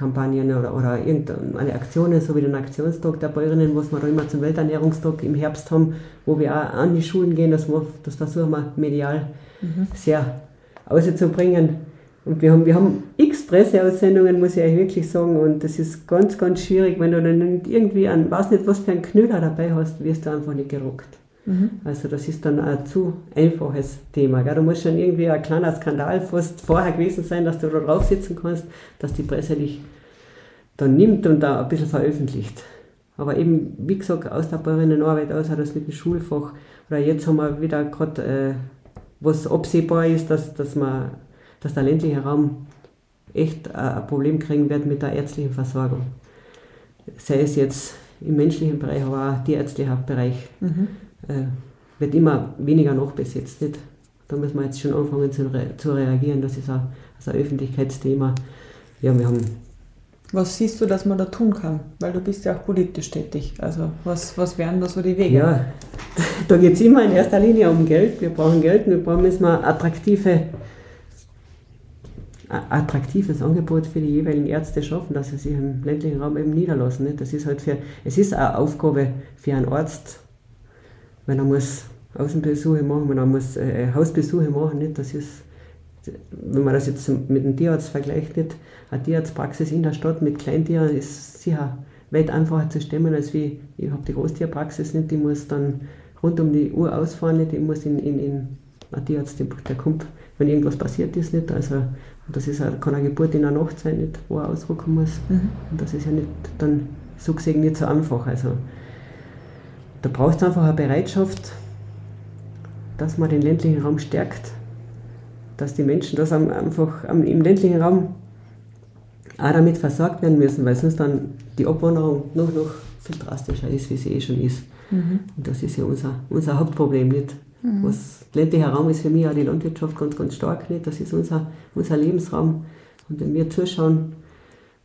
Kampagnen oder, oder irgendeine Aktionen, so wie den Aktionstag der Bäuerinnen, was wir da immer zum Welternährungstag im Herbst haben, wo wir auch an die Schulen gehen, das, das versuchen wir medial mhm. sehr auszubringen. Und wir haben, wir haben x Presseaussendungen, muss ich euch wirklich sagen, und das ist ganz, ganz schwierig, wenn du dann irgendwie an, weiß nicht, was für einen Knüller dabei hast, wirst du einfach nicht gerockt. Mhm. Also das ist dann ein zu einfaches Thema. Gell? Du musst schon irgendwie ein kleiner Skandal fast vorher gewesen sein, dass du da drauf sitzen kannst, dass die Presse dich dann nimmt und da ein bisschen veröffentlicht. Aber eben, wie gesagt, aus der Bäuerinnenarbeit aus, das mit dem Schulfach, oder jetzt haben wir wieder gerade, äh, was absehbar ist, dass, dass, man, dass der ländliche Raum echt äh, ein Problem kriegen wird mit der ärztlichen Versorgung. Sei es jetzt im menschlichen Bereich, aber auch tierärztlicher Bereich. Mhm äh, wird immer weniger nachbesetzt. Nicht? Da müssen wir jetzt schon anfangen zu, re zu reagieren. Das ist ein, das ist ein Öffentlichkeitsthema. Ja, wir haben was siehst du, dass man da tun kann? Weil du bist ja auch politisch tätig. Also was, was wären da so die Wege? Ja, da geht es immer in erster Linie um Geld. Wir brauchen Geld und wir brauchen wir attraktive, attraktives Angebot für die jeweiligen Ärzte schaffen, dass sie sich im ländlichen Raum eben niederlassen. Das ist halt für, es ist eine Aufgabe für einen Arzt, wenn er muss Außenbesuche machen, wenn er muss äh, Hausbesuche machen, nicht? Das ist, wenn man das jetzt mit einem Tierarzt vergleicht, nicht? Eine Tierarztpraxis in der Stadt mit Kleintieren ist sicher weit einfacher zu stemmen, als wie, ich habe die Großtierpraxis nicht, die muss dann rund um die Uhr ausfahren, nicht? Ich muss in, in, in ein Tierarzt, der kommt, wenn irgendwas passiert ist, nicht? Also, das ist, kann eine Geburt in der Nacht sein, nicht? wo er ausrücken muss. Mhm. Und das ist ja nicht dann so gesehen nicht so einfach. Also, da braucht es einfach eine Bereitschaft, dass man den ländlichen Raum stärkt, dass die Menschen das einfach im ländlichen Raum auch damit versorgt werden müssen, weil sonst dann die Abwanderung noch, noch viel drastischer ist, wie sie eh schon ist. Mhm. Und das ist ja unser, unser Hauptproblem nicht. Mhm. Was ländlicher Raum ist für mich auch die Landwirtschaft ganz, ganz stark nicht. Das ist unser, unser Lebensraum. Und wenn wir zuschauen,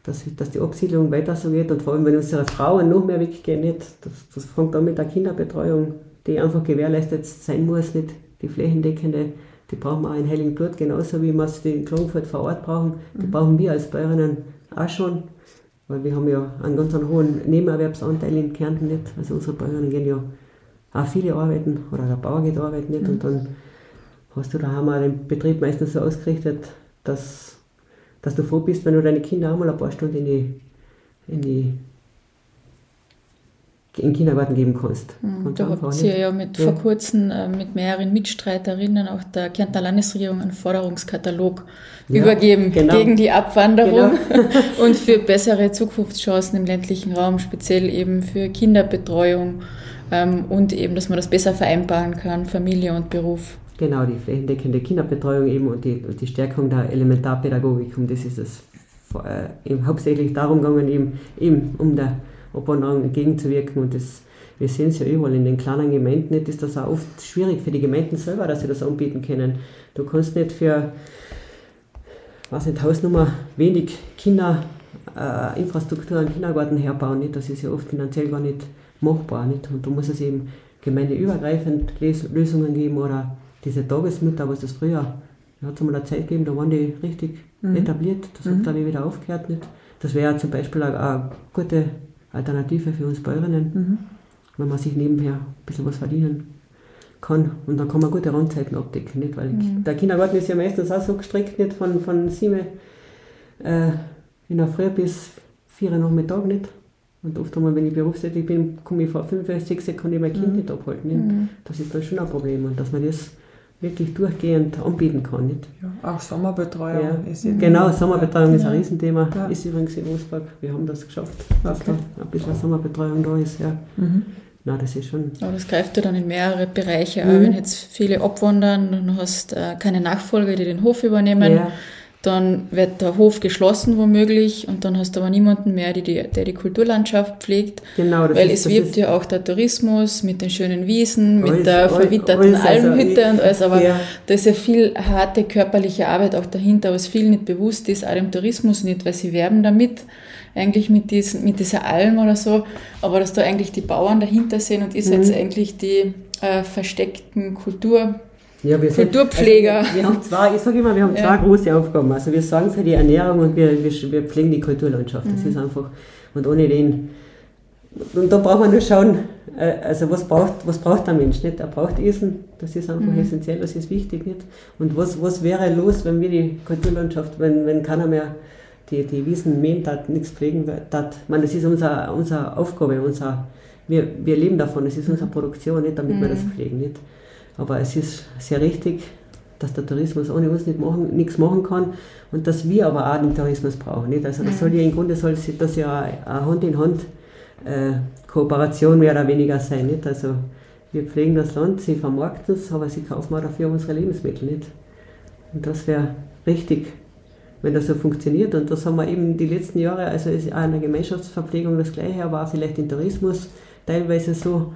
dass, dass die Absiedlung weiter so geht und vor allem, wenn unsere Frauen noch mehr weggehen, nicht, das, das fängt an mit der Kinderbetreuung, die einfach gewährleistet sein muss, nicht? Die flächendeckende Die brauchen wir auch in Heiligenblut, genauso wie wir es in Klagenfurt vor Ort brauchen. Die brauchen wir als Bäuerinnen auch schon, weil wir haben ja einen ganz hohen Nebenerwerbsanteil in Kärnten nicht. Also unsere Bäuerinnen gehen ja auch viele arbeiten oder der Bauer geht arbeiten nicht? Und dann hast du daheim auch den Betrieb meistens so ausgerichtet, dass, dass du froh bist, wenn du deine Kinder auch mal ein paar Stunden in die, in die in den Kindergarten geben kannst. Mhm, Da habt ihr ja mit, Ja. vor kurzem äh, mit mehreren Mitstreiterinnen auch der Kärntner Landesregierung einen Forderungskatalog Ja, übergeben genau. gegen die Abwanderung Genau. und für bessere Zukunftschancen im ländlichen Raum, speziell eben für Kinderbetreuung ähm, und eben, dass man das besser vereinbaren kann, Familie und Beruf. Genau, die flächendeckende Kinderbetreuung eben und die, und die Stärkung der Elementarpädagogik. Und das ist es äh, eben hauptsächlich darum gegangen, eben, eben um der Abwanderung entgegenzuwirken. Und das, wir sehen es ja überall in den kleinen Gemeinden nicht, ist das auch oft schwierig für die Gemeinden selber, dass sie das anbieten können. Du kannst nicht für, was nicht, Hausnummer wenig Kinder, äh, Infrastruktur einen Kindergarten herbauen. Nicht? Das ist ja oft finanziell gar nicht machbar. Nicht? Und da muss es eben gemeindeübergreifend Lösungen geben oder diese Tagesmütter, was das früher, da hat es einmal eine Zeit gegeben, da waren die richtig etabliert. Das hat, glaube ich, wieder aufgehört. Nicht? Das wäre zum Beispiel eine, eine gute Alternative für uns Bäuerinnen, wenn man sich nebenher ein bisschen was verdienen kann. Und dann kann man gute Randzeiten abdecken. Nicht? Weil der Kindergarten ist ja meistens auch so gestrickt, nicht von, von sieben äh, in der Früh bis vier Uhr Nachmittag nicht. Und oft einmal, wenn ich berufstätig bin, komme ich vor fünf, sechs Sekunden mein Kind nicht abhalten. Nicht? Das ist dann schon ein Problem. Und dass man das wirklich durchgehend anbieten kann. Nicht? Ja, auch Sommerbetreuung Ja, ist genau, Sommerbetreuung ist ein Riesenthema. Ja. Ist übrigens in Wolfsburg. Wir haben das geschafft, dass Okay. da ein bisschen Sommerbetreuung da ist. Ja. Mhm. Na, das ist schon. Aber das greift ja dann in mehrere Bereiche. Mhm. Auch wenn jetzt viele abwandern und du hast äh, keine Nachfolger, die den Hof übernehmen, Ja. Dann wird der Hof geschlossen womöglich und dann hast du aber niemanden mehr, die die, der die Kulturlandschaft pflegt. Genau, das Weil ist, es wirbt ist, ja auch der Tourismus mit den schönen Wiesen, Alles- mit der verwitterten alles, also, Almhütte und alles, aber ja. da ist ja viel harte körperliche Arbeit auch dahinter, was vielen nicht bewusst ist, auch dem Tourismus nicht, weil sie werben damit, eigentlich mit, diesen, mit dieser Alm oder so, aber dass da eigentlich die Bauern dahinter sind und seid Mhm. eigentlich die äh, versteckten Kultur, ja, wir sind, Kulturpfleger. Also, wir, haben zwei, ich sage immer, wir haben Ja. zwei große Aufgaben. Also wir sorgen für die Ernährung und wir, wir, wir pflegen die Kulturlandschaft. Das Mhm. ist einfach. Und ohne den. Und da braucht man nur schauen, äh, also was braucht, was braucht der Mensch nicht? Er braucht Essen, das ist einfach Mhm. essentiell, das ist wichtig nicht. Und was, was wäre los, wenn wir die Kulturlandschaft, wenn, wenn keiner mehr die, die Wiesen mähen tat, nichts pflegen tat. Das ist unsere, unsere Aufgabe, unser, wir, wir leben davon, das ist unsere Produktion, nicht damit wir das pflegen. Nicht? Aber es ist sehr richtig, dass der Tourismus ohne uns nicht machen, nichts machen kann und dass wir aber auch den Tourismus brauchen. Nicht? Also das soll ja im Grunde soll das ja eine Hand in Hand äh, Kooperation mehr oder weniger sein. Nicht? Also wir pflegen das Land, sie vermarkten es, aber sie kaufen auch dafür unsere Lebensmittel nicht. Und das wäre richtig, wenn das so funktioniert. Und das haben wir eben die letzten Jahre, also ist auch in der Gemeinschaftsverpflegung das Gleiche, aber auch vielleicht im Tourismus teilweise so,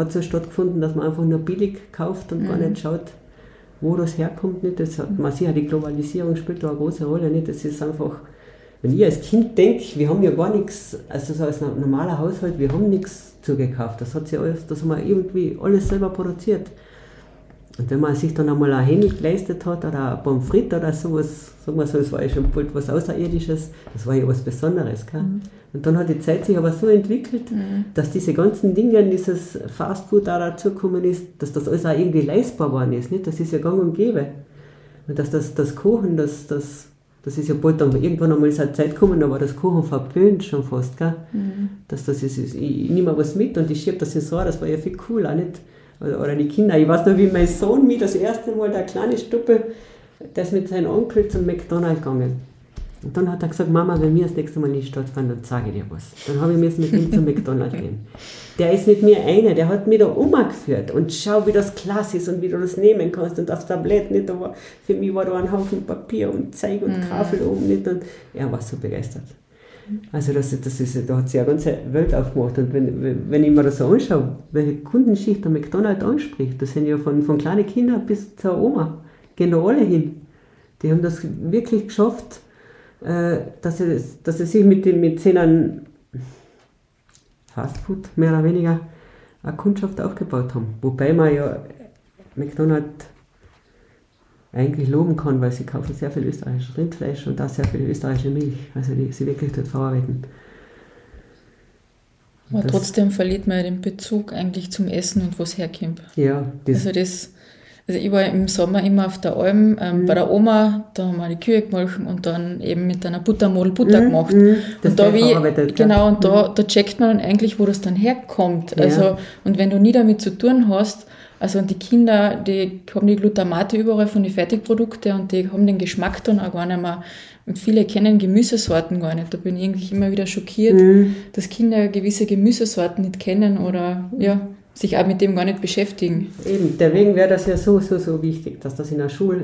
hat so stattgefunden, dass man einfach nur billig kauft und gar nicht schaut, wo das herkommt. Nicht? Das hat, man sieht ja, die Globalisierung spielt da eine große Rolle. Nicht? Das ist einfach, wenn ich als Kind denke, wir haben ja gar nichts, also so als normaler Haushalt, wir haben nichts zugekauft. Das hat sich alles, das haben wir irgendwie alles selber produziert. Und wenn man sich dann einmal ein Händel geleistet hat oder ein Pommes frites oder sowas, sagen wir so, es war ja schon bald was Außerirdisches, das war ja was Besonderes. Gell? Und dann hat die Zeit sich aber so entwickelt, dass diese ganzen Dinge, dieses Fastfood da dazugekommen ist, dass das alles auch irgendwie leistbar geworden ist. Nicht? Das ist ja gang und gäbe. Und dass das, das Kochen, das, das, das ist ja bald dann irgendwann einmal ist eine Zeit gekommen, da war das Kochen verpönt schon fast. Gell? Dass das ist, ist, ich, ich nehme was mit und ich schiebe das ins Rohr, das war ja viel cool, auch nicht? Oder, oder die Kinder, ich weiß noch, wie mein Sohn mich das erste Mal, der kleine Stuppe, der ist mit seinem Onkel zum McDonald's gegangen. Und dann hat er gesagt, Mama, wenn wir das nächste Mal Stadt fahren, dann sage ich dir was. Dann habe ich müssen mit ihm zum McDonald's gehen. Der ist mit mir einer, der hat mich da umgeführt und schau, wie das Glas ist und wie du das nehmen kannst und das Tablett nicht. Da war, für mich war da ein Haufen Papier und Zeug und Kaffee oben nicht und er war so begeistert. Also das, das ist, da hat sich eine ganze Welt aufgemacht. Und wenn, wenn- ich mir das so anschaue, welche Kundenschicht der McDonald's anspricht, das sind ja von, von kleinen Kindern bis zur Oma, gehen da alle hin. Die haben das wirklich geschafft, dass sie, dass sie sich mit, den, mit Zehnern Fastfood mehr oder weniger eine Kundschaft aufgebaut haben. Wobei man ja McDonald's eigentlich loben kann, weil sie kaufen sehr viel österreichisches Rindfleisch und auch sehr viel österreichische Milch, also die sie wirklich dort verarbeiten. Aber trotzdem verliert man den Bezug eigentlich zum Essen und wo es herkommt. Ja, das also das also ich war im Sommer immer auf der Alm ähm, mhm. bei der Oma, da haben wir die Kühe gemolken und dann eben mit einer Buttermodel Butter mhm. gemacht. Mhm. und da wie, genau, und da, mhm. da checkt man dann eigentlich, wo das dann herkommt. Ja. Also, und wenn du nie damit zu tun hast, also und die Kinder, die haben die Glutamate überall von den Fertigprodukten und die haben den Geschmack dann auch gar nicht mehr. Und viele kennen Gemüsesorten gar nicht. Da bin ich eigentlich immer wieder schockiert, mhm. dass Kinder gewisse Gemüsesorten nicht kennen oder ja sich auch mit dem gar nicht beschäftigen. Eben, deswegen wäre das ja so, so, so wichtig, dass das in der Schule,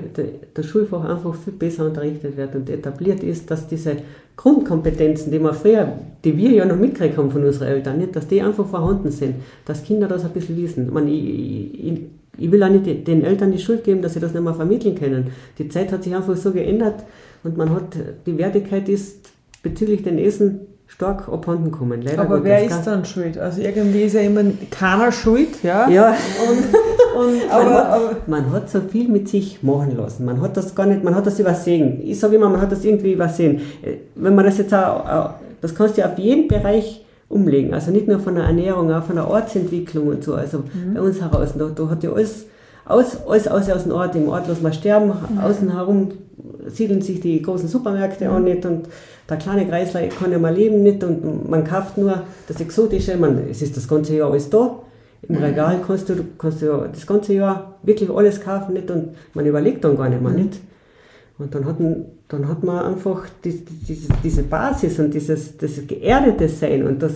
der, Schulfach einfach viel besser unterrichtet wird und etabliert ist, dass diese Grundkompetenzen, die wir früher, die wir ja noch mitgekriegt haben von unseren Eltern, nicht, dass die einfach vorhanden sind, dass Kinder das ein bisschen wissen. Ich, meine, ich, ich, ich will auch nicht den Eltern die Schuld geben, dass sie das nicht mehr vermitteln können. Die Zeit hat sich einfach so geändert und man hat, die Wertigkeit ist bezüglich den Essen stark abhanden kommen. Leider Aber wer ist dann schuld? Also irgendwie ist ja immer keiner schuld, ja? Ja. Und, und aber, man, hat, man hat so viel mit sich machen lassen. Man hat das gar nicht, man hat das übersehen. Ich sage immer, man hat das irgendwie übersehen. Äh, wenn man das jetzt auch, das kannst du auf jeden Bereich umlegen. Also nicht nur von der Ernährung, auch von der Ortsentwicklung und so. Also mhm. bei uns heraus, da, da hat ja alles, alles, alles aus, aus dem Ort. Im Ort lassen wir sterben, mhm. außen herum siedeln sich die großen Supermärkte auch nicht und der kleine Kreisler kann ja mal leben nicht und man kauft nur das Exotische, man, es ist das ganze Jahr alles da. Im mhm. Regal kannst du, kannst du ja das ganze Jahr wirklich alles kaufen nicht und man überlegt dann gar nicht mehr mhm. nicht. Und dann hat, dann hat man einfach die, die, diese Basis und dieses, dieses geerdete Sein und das,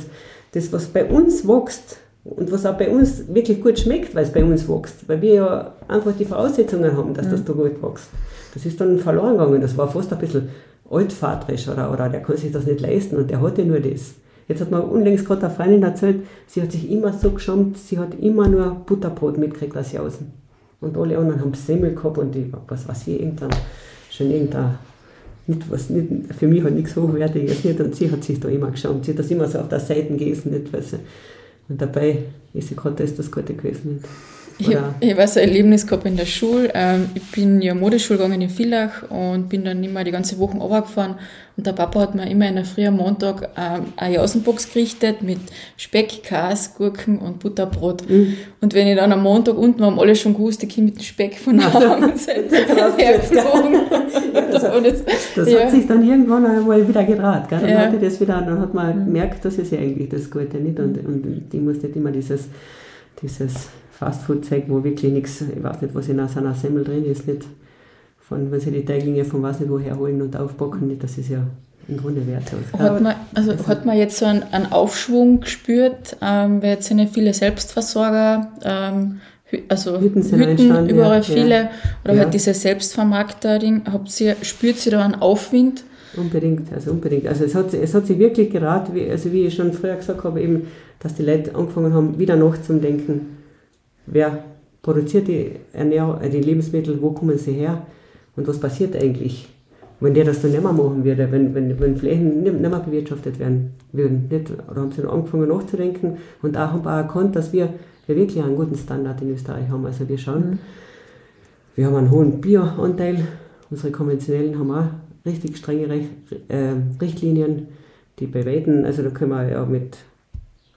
das, was bei uns wächst und was auch bei uns wirklich gut schmeckt, weil es bei uns wächst, weil wir ja einfach die Voraussetzungen haben, dass mhm. das da gut wächst. Das ist dann verloren gegangen. Das war fast ein bisschen altvaterisch oder, oder der kann sich das nicht leisten und der hatte nur das. Jetzt hat mir unlängst gerade eine Freundin erzählt, sie hat sich immer so geschämt, sie hat immer nur Butterbrot mitgekriegt aus Jausen. Und alle anderen haben Semmel gehabt und die, was weiß ich, irgendein, schon irgendein, nicht, was, nicht, für mich halt nichts Hochwertiges nicht und sie hat sich da immer geschämt. Sie hat das immer so auf der Seite gegessen, nicht, weil sie, und dabei ist sie gerade das, das Gute gewesen. Nicht. Ich, ich habe so ein Erlebnis gehabt in der Schule. Ähm, ich bin ja Modeschule gegangen in Villach und bin dann immer die ganze Woche runtergefahren. Und der Papa hat mir immer in der Früh am Montag ähm, eine Jausenbox gerichtet mit Speck, Käse, Gurken und Butterbrot. Mhm. Und wenn ich dann am Montag unten haben alle schon gewusst, ich komme mit dem Speck von der Hand hergeflogen. das, das ja. hat sich dann irgendwann einmal wieder gedraht. Gell? Dann ja. hatte das wieder, dann hat man gemerkt, das ist ja eigentlich das Gute nicht. Und, und die muss nicht immer dieses, dieses Fastfood-Zeug, wo wirklich nichts, ich weiß nicht, was in einer Semmel drin ist, nicht von, wenn sie die Teiglinge von was nicht woher holen und aufbacken, nicht, das ist ja im Grunde wertlos. Hat man, also hat man jetzt so einen, einen Aufschwung gespürt, ähm, weil jetzt sind ja viele Selbstversorger, ähm, also Hütten, Hütten überall ja, viele, ja. oder ja. halt diese Selbstvermarkter-Ding, spürt sie da einen Aufwind? Unbedingt, also unbedingt. Also es hat, es hat sich wirklich gerade, wie, also wie ich schon früher gesagt habe, eben, dass die Leute angefangen haben, wieder nachzudenken, wer produziert die, Ernährung, äh, die Lebensmittel, wo kommen sie her und was passiert eigentlich, wenn der das dann nicht mehr machen würde, wenn, wenn, wenn Flächen nicht, mehr bewirtschaftet werden würden. Nicht? Oder haben sie dann angefangen nachzudenken und auch haben auch erkannt, dass wir ja wirklich einen guten Standard in Österreich haben. Also wir schauen, mhm. wir haben einen hohen Bioanteil, unsere konventionellen haben auch richtig strenge äh, Richtlinien, die bewerten, also da können wir ja mit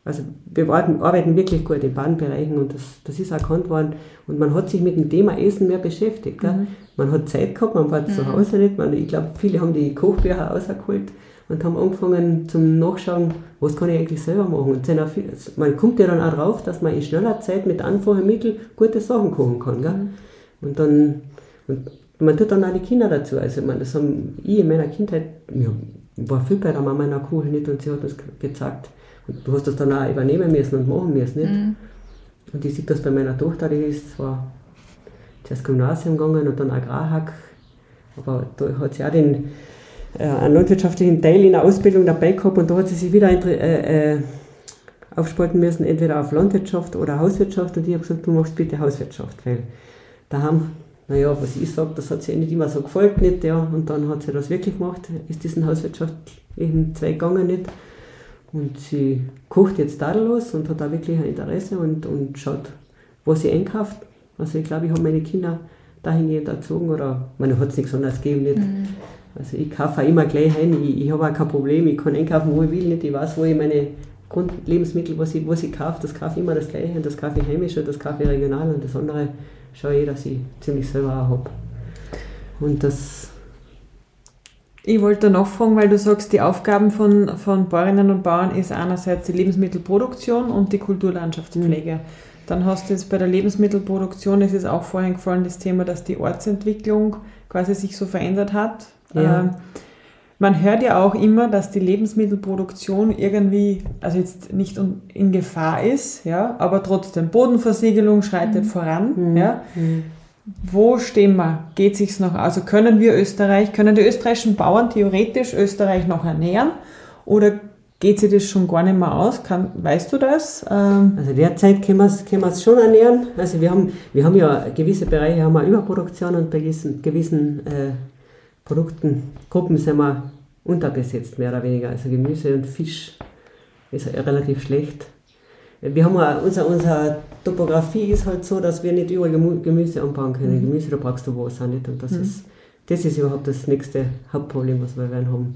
also wir arbeiten wirklich gut in beiden Bereichen und das, das ist erkannt worden. Und man hat sich mit dem Thema Essen mehr beschäftigt. Mhm. Man hat Zeit gehabt, man war mhm. zu Hause nicht. Man, ich glaube, viele haben die Kochbücher rausgeholt und haben angefangen zum Nachschauen, was kann ich eigentlich selber machen. Und viel, man kommt ja dann auch drauf, dass man in schneller Zeit mit einfachen Mitteln gute Sachen kochen kann. Mhm. Und dann, und man tut dann auch die Kinder dazu. Also man, das haben ich in meiner Kindheit, ja, war viel bei der Mama in der Küche nicht und sie hat das gezeigt du hast das dann auch übernehmen müssen und machen müssen, nicht? Mhm. Und ich sehe das bei meiner Tochter, die ist zwar zuerst Gymnasium gegangen und dann Agrarhack, aber da hat sie auch den, äh, einen landwirtschaftlichen Teil in der Ausbildung dabei gehabt und da hat sie sich wieder äh, äh, aufspalten müssen, entweder auf Landwirtschaft oder Hauswirtschaft und ich habe gesagt, du machst bitte Hauswirtschaft, weil da haben, naja, was ich sage, das hat sie nicht immer so gefällt, nicht, ja, und dann hat sie das wirklich gemacht, ist diesen Hauswirtschaftlichen Zweig gegangen nicht und sie kocht jetzt tadellos und hat da wirklich ein Interesse und, und schaut, was sie einkauft. Also ich glaube, ich habe meine Kinder dahingehend erzogen oder man hat es nichts anderes gegeben. Nicht. Mhm. Also ich kaufe auch immer gleich ein, ich, ich habe auch kein Problem, ich kann einkaufen, wo ich will, nicht. ich weiß, wo ich meine Grundlebensmittel, was ich, was ich kaufe, das kaufe ich immer das gleiche und das kaufe ich heimisch und das kaufe ich regional und das andere schaue ich, dass ich ziemlich selber auch habe. Und das ich wollte nachfragen, weil du sagst, die Aufgaben von, von Bäuerinnen und Bauern ist einerseits die Lebensmittelproduktion und die Kulturlandschaftspflege. Mhm. Dann hast du jetzt bei der Lebensmittelproduktion, es ist auch vorhin gefallen, das Thema, dass die Ortsentwicklung quasi sich so verändert hat. Ja. Ähm, man hört ja auch immer, dass die Lebensmittelproduktion irgendwie, also jetzt nicht in Gefahr ist, ja, aber trotzdem Bodenversiegelung schreitet mhm. voran, mhm. ja. Wo stehen wir? Geht sich's noch? Also können wir Österreich, können die österreichischen Bauern theoretisch Österreich noch ernähren? Oder geht sich das schon gar nicht mehr aus? Kann, weißt du das? Ähm also derzeit können wir es schon ernähren. Also wir haben, wir haben ja gewisse Bereiche haben wir Überproduktion und bei gewissen, gewissen äh, Produkten, Gruppen sind wir unterbesetzt, mehr oder weniger. Also Gemüse und Fisch ist relativ schlecht. Wir haben auch, unsere, unsere Topografie ist halt so, dass wir nicht überall Gemüse anbauen können. Mhm. Gemüse, da brauchst du Wasser nicht. Und das, mhm. ist, das ist überhaupt das nächste Hauptproblem, was wir werden haben.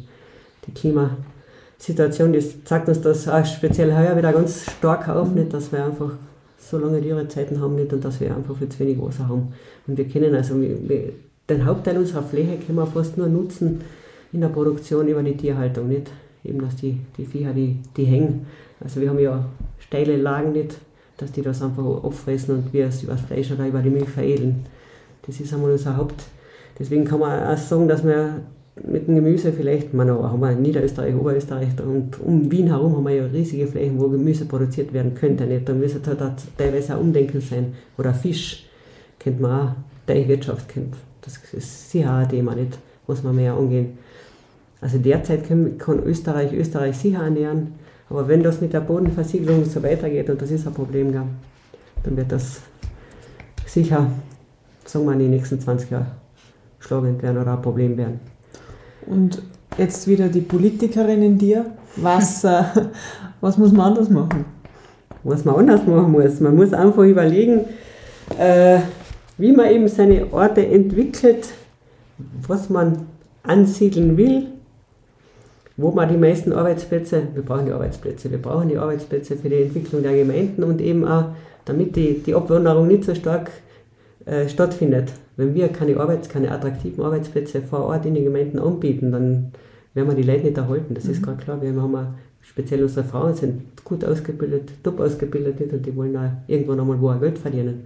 Die Klimasituation, das zeigt uns das auch speziell heuer wieder ganz stark auf, mhm. nicht, dass wir einfach so lange Dürrezeiten haben nicht und dass wir einfach viel zu wenig Wasser haben. Und wir können also wir, den Hauptteil unserer Fläche können wir fast nur nutzen in der Produktion über die Tierhaltung, nicht? Eben, dass die, die Viecher, die, die hängen. Also wir haben ja steile Lagen nicht, dass die das einfach auffressen und wir es über das Fleisch oder über die Milch veredeln. Das ist einmal unser Haupt. Deswegen kann man auch sagen, dass wir mit dem Gemüse vielleicht, man haben wir Niederösterreich, Oberösterreich und um Wien herum haben wir ja riesige Flächen, wo Gemüse produziert werden könnte. Nicht? Da müsste halt auch teilweise auch Umdenken sein. Oder Fisch, kennt man auch, Teichwirtschaft kennt. Das ist sicher ein Thema, nicht? muss man mehr angehen. Also derzeit kann Österreich Österreich sicher ernähren. Aber wenn das mit der Bodenversiegelung so weitergeht, und das ist ein Problem, gell, dann wird das sicher, sagen wir, in den nächsten 20 Jahren schlagend werden oder ein Problem werden. Und jetzt wieder die Politikerin in dir. Was, äh, was muss man anders machen? Was man anders machen muss. Man muss einfach überlegen, äh, wie man eben seine Orte entwickelt, was man ansiedeln will wo man die meisten Arbeitsplätze, wir brauchen die Arbeitsplätze, wir brauchen die Arbeitsplätze für die Entwicklung der Gemeinden und eben auch, damit die, die Abwanderung nicht so stark äh, stattfindet. Wenn wir keine, Arbeits-, keine attraktiven Arbeitsplätze vor Ort in den Gemeinden anbieten, dann werden wir die Leute nicht erhalten. Das mhm. ist gerade klar. Wir haben auch, speziell unsere Frauen sind gut ausgebildet, top ausgebildet und die wollen auch irgendwann einmal wo Geld verdienen.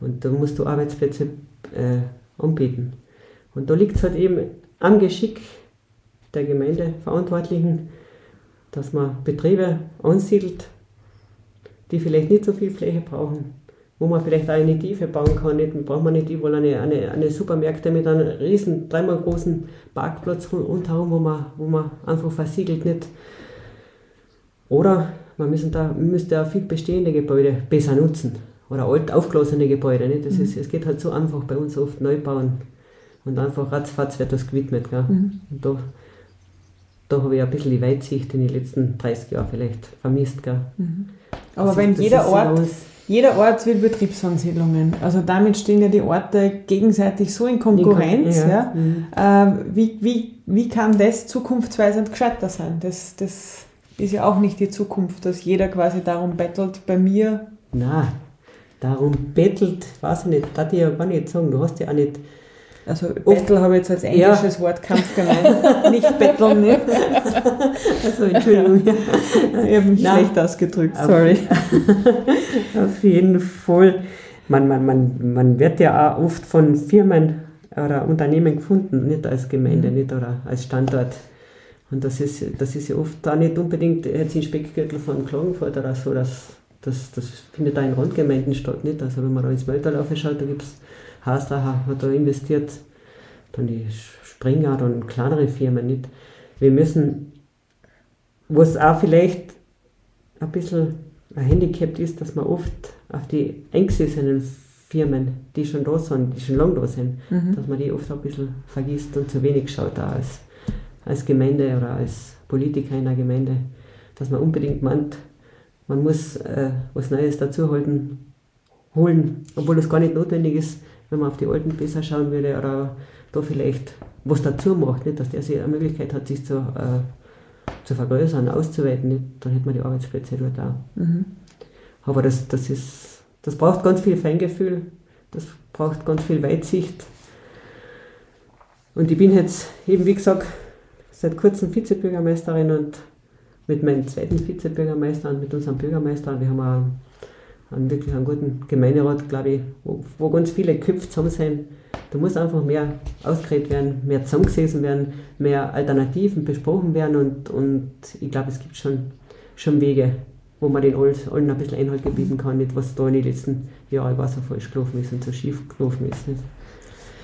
Und da musst du Arbeitsplätze äh, anbieten. Und da liegt es halt eben am Geschick der Gemeindeverantwortlichen, dass man Betriebe ansiedelt, die vielleicht nicht so viel Fläche brauchen, wo man vielleicht auch eine Tiefe bauen kann. Nicht, braucht man nicht überall eine, eine, eine Supermärkte mit einem riesen, dreimal großen Parkplatz rundherum, wo man, wo man einfach versiegelt nicht. Oder man müssen da, müsste auch viel bestehende Gebäude besser nutzen. Oder alt aufgelassene Gebäude. Nicht? Das mhm. ist, es geht halt so einfach bei uns oft neu bauen. Und einfach ratzfatz wird das gewidmet. Gell? Mhm. Und da da habe ich ein bisschen die Weitsicht in den letzten 30 Jahren vielleicht vermisst. Gell? Mhm. Aber also wenn jeder Ort, jeder Ort will Betriebsansiedlungen, also damit stehen ja die Orte gegenseitig so in Konkurrenz. In ja. ja. Mhm. Äh, wie, wie, wie kann das zukunftsweisend gescheiter sein? Das, das ist ja auch nicht die Zukunft, dass jeder quasi darum bettelt, bei mir. Na, darum bettelt, weiß ich nicht, das ich ja gar nicht sagen. Du hast ja auch nicht also Bettel habe ich jetzt als englisches ja. Wort Kampf gemeint, nicht Betteln. Ne? Also Entschuldigung, ja. ich habe mich Nein. schlecht ausgedrückt, sorry. Auf, auf jeden Fall. Man, man, man, man wird ja auch oft von Firmen oder Unternehmen gefunden, nicht als Gemeinde, mhm. nicht oder als Standort. Und das ist, das ist ja oft auch nicht unbedingt jetzt in Speckgürtel von Klagenfurt oder so, das, das, das findet da in Randgemeinden statt, nicht? Also wenn man da ins Mölltal schaut, da gibt es Haslacher hat da investiert, dann die Springer, dann kleinere Firmen nicht. Wir müssen, was auch vielleicht ein bisschen ein Handicap ist, dass man oft auf die eingesessenen Firmen, die schon da sind, die schon lange da sind, mhm. dass man die oft ein bisschen vergisst und zu wenig schaut da als, als Gemeinde oder als Politiker in der Gemeinde, dass man unbedingt meint, man muss äh, was Neues dazuholen, holen, obwohl das gar nicht notwendig ist, wenn man auf die Alten besser schauen würde oder da vielleicht was dazu macht, nicht? dass der sich eine Möglichkeit hat, sich zu, äh, zu vergrößern, auszuweiten, nicht? dann hätte man die Arbeitsplätze dort auch. Mhm. Aber das, das, ist, das braucht ganz viel Feingefühl, das braucht ganz viel Weitsicht. Und ich bin jetzt eben, wie gesagt, seit kurzem Vizebürgermeisterin und mit meinem zweiten Vizebürgermeister und mit unserem Bürgermeister, wir haben auch einen wirklich einen guten Gemeinderat, glaube ich, wo, wo ganz viele Köpfe zusammen sind. Da muss einfach mehr ausgeredet werden, mehr zusammengesessen werden, mehr Alternativen besprochen werden und, und ich glaube, es gibt schon, schon Wege, wo man den allen ein bisschen Einhalt gebieten kann, nicht was da in den letzten Jahren so falsch gelaufen ist und so schief gelaufen ist. Nicht?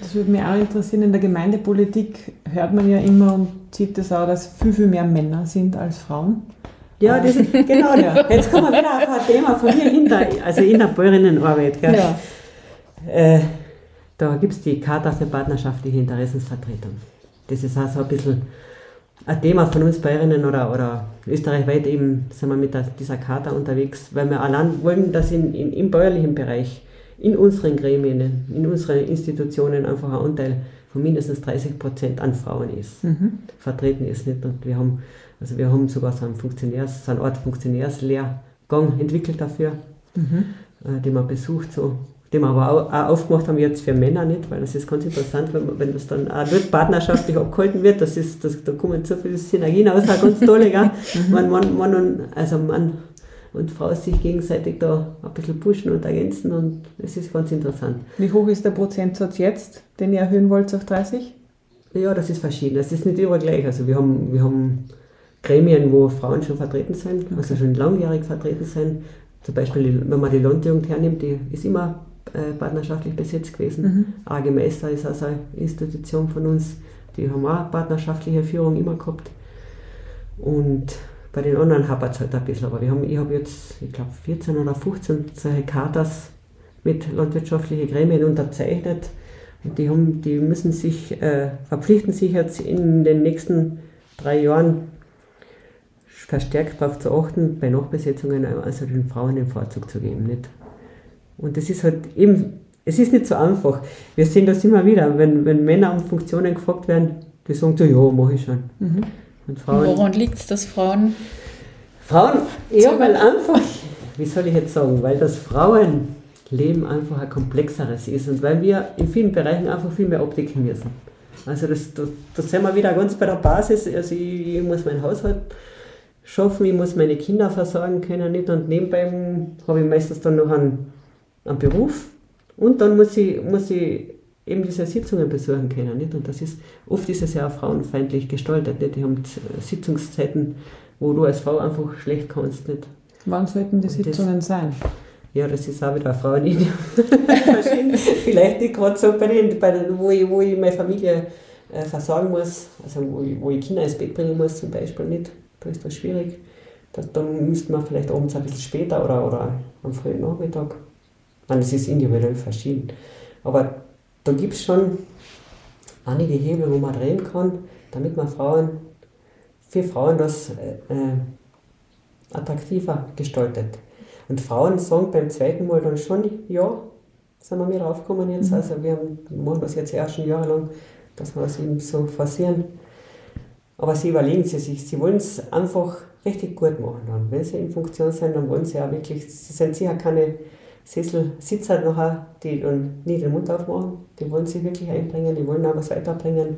Das würde mich auch interessieren. In der Gemeindepolitik hört man ja immer und sieht das auch, dass viel, viel mehr Männer sind als Frauen. Ja, das ist, genau. Ja. Jetzt kommen wir wieder auf ein Thema von mir hinter, also in der Bäuerinnenarbeit. Gell? Ja. Äh, da gibt es die Charta für partnerschaftliche Interessensvertretung. Das ist auch so ein bisschen ein Thema von uns Bayerinnen oder, oder österreichweit eben, sind wir mit der, dieser Charta unterwegs, weil wir allein wollen, dass in, in, im bäuerlichen Bereich, in unseren Gremien, in unseren Institutionen einfach ein Anteil von mindestens 30 Prozent an Frauen ist, mhm. vertreten ist. Nicht? Und wir haben, also wir haben sogar so einen, Funktionärs, so einen Art Funktionärslehrgang entwickelt dafür, mhm. äh, den man besucht, so den wir aber auch, auch aufgemacht haben jetzt für Männer nicht, weil das ist ganz interessant, wenn, wenn das dann auch dort partnerschaftlich abgehalten wird, das ist, das, da kommen so viele Synergien aus, auch ganz tolle, gell? Mhm. Mann, Mann und, also Mann und Frau sich gegenseitig da ein bisschen pushen und ergänzen und es ist ganz interessant. Wie hoch ist der Prozentsatz jetzt, den ihr erhöhen wollt auf 30? Ja, das ist verschieden, das ist nicht überall gleich, also wir haben, wir haben Gremien, wo Frauen schon vertreten sind, also okay. also schon langjährig vertreten sind, zum Beispiel, wenn man die Landjugend hernimmt, die ist immer äh, partnerschaftlich besetzt gewesen. Mhm. AG Meister ist also eine Institution von uns, die haben auch partnerschaftliche Führung immer gehabt. Und bei den anderen hapert es halt ein bisschen, aber wir haben, ich habe jetzt, ich glaube, 14 oder 15 solche Chartas mit landwirtschaftlichen Gremien unterzeichnet. Und die, haben, die müssen sich, äh, verpflichten sich jetzt in den nächsten drei Jahren verstärkt darauf zu achten, bei Nachbesetzungen also den Frauen den Vorzug zu geben. Nicht? Und das ist halt eben, es ist nicht so einfach. Wir sehen das immer wieder, wenn, wenn Männer um Funktionen gefragt werden, die sagen so, ja, mache ich schon. Mhm. Und Frauen, Woran liegt es, dass Frauen... Frauen, ja, weil einfach, wie soll ich jetzt sagen, weil das Frauenleben einfach ein komplexeres ist und weil wir in vielen Bereichen einfach viel mehr abdecken müssen. Also das, das, das sind wir wieder ganz bei der Basis. Also ich, ich muss meinen Haushalt schaffen, ich muss meine Kinder versorgen können nicht und nebenbei habe ich meistens dann noch einen einen Beruf und dann muss ich, muss ich eben diese Sitzungen besuchen können. Nicht? Und das ist, oft ist es ja auch frauenfeindlich gestaltet. Nicht? Die haben Sitzungszeiten, wo du als Frau einfach schlecht kannst. Nicht? Wann sollten die Sitzungen das, sein? Ja, das ist auch wieder eine Frauenideal. Vielleicht nicht gerade so bei den, bei den wo, ich, wo ich meine Familie äh, versorgen muss, also wo ich, wo ich Kinder ins Bett bringen muss zum Beispiel nicht. Da ist das schwierig. Das, dann müsste man vielleicht abends ein bisschen später oder, oder am frühen Nachmittag meine, es ist individuell verschieden. Aber da gibt es schon einige Hebel, wo man drehen kann, damit man Frauen, für Frauen das äh, äh, attraktiver gestaltet. Und Frauen sagen beim zweiten Mal dann schon, ja, sind wir mir draufgekommen jetzt. Mhm. Also wir machen das jetzt ja schon jahrelang, dass wir das eben so forcieren. Aber sie überlegen sie sich, sie wollen es einfach richtig gut machen. Dann. Wenn sie in Funktion sind, dann wollen sie auch wirklich, sie sind sicher keine Sessel sitzt halt nachher, die dann nie den Mund aufmachen, die wollen sich wirklich einbringen, die wollen auch was weiterbringen.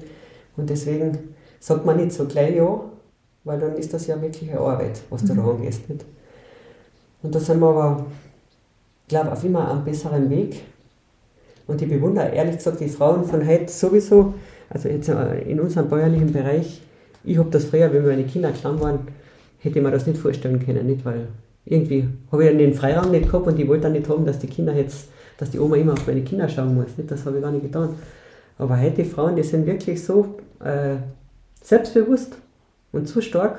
Und deswegen sagt man nicht so gleich ja, weil dann ist das ja wirklich eine Arbeit, was du mhm. da angehst. Nicht? Und da sind wir aber, glaube ich, auf immer am besseren Weg. Und ich bewundere ehrlich gesagt die Frauen von heute sowieso, also jetzt äh, in unserem bäuerlichen Bereich, ich habe das früher, wenn meine Kinder klein waren, hätte ich mir das nicht vorstellen können, nicht? weil irgendwie habe ich dann den Freiraum nicht gehabt und ich wollte dann nicht haben, dass die Kinder jetzt, dass die Oma immer auf meine Kinder schauen muss. Nicht? Das habe ich gar nicht getan. Aber heute Frauen, die sind wirklich so äh, selbstbewusst und so stark,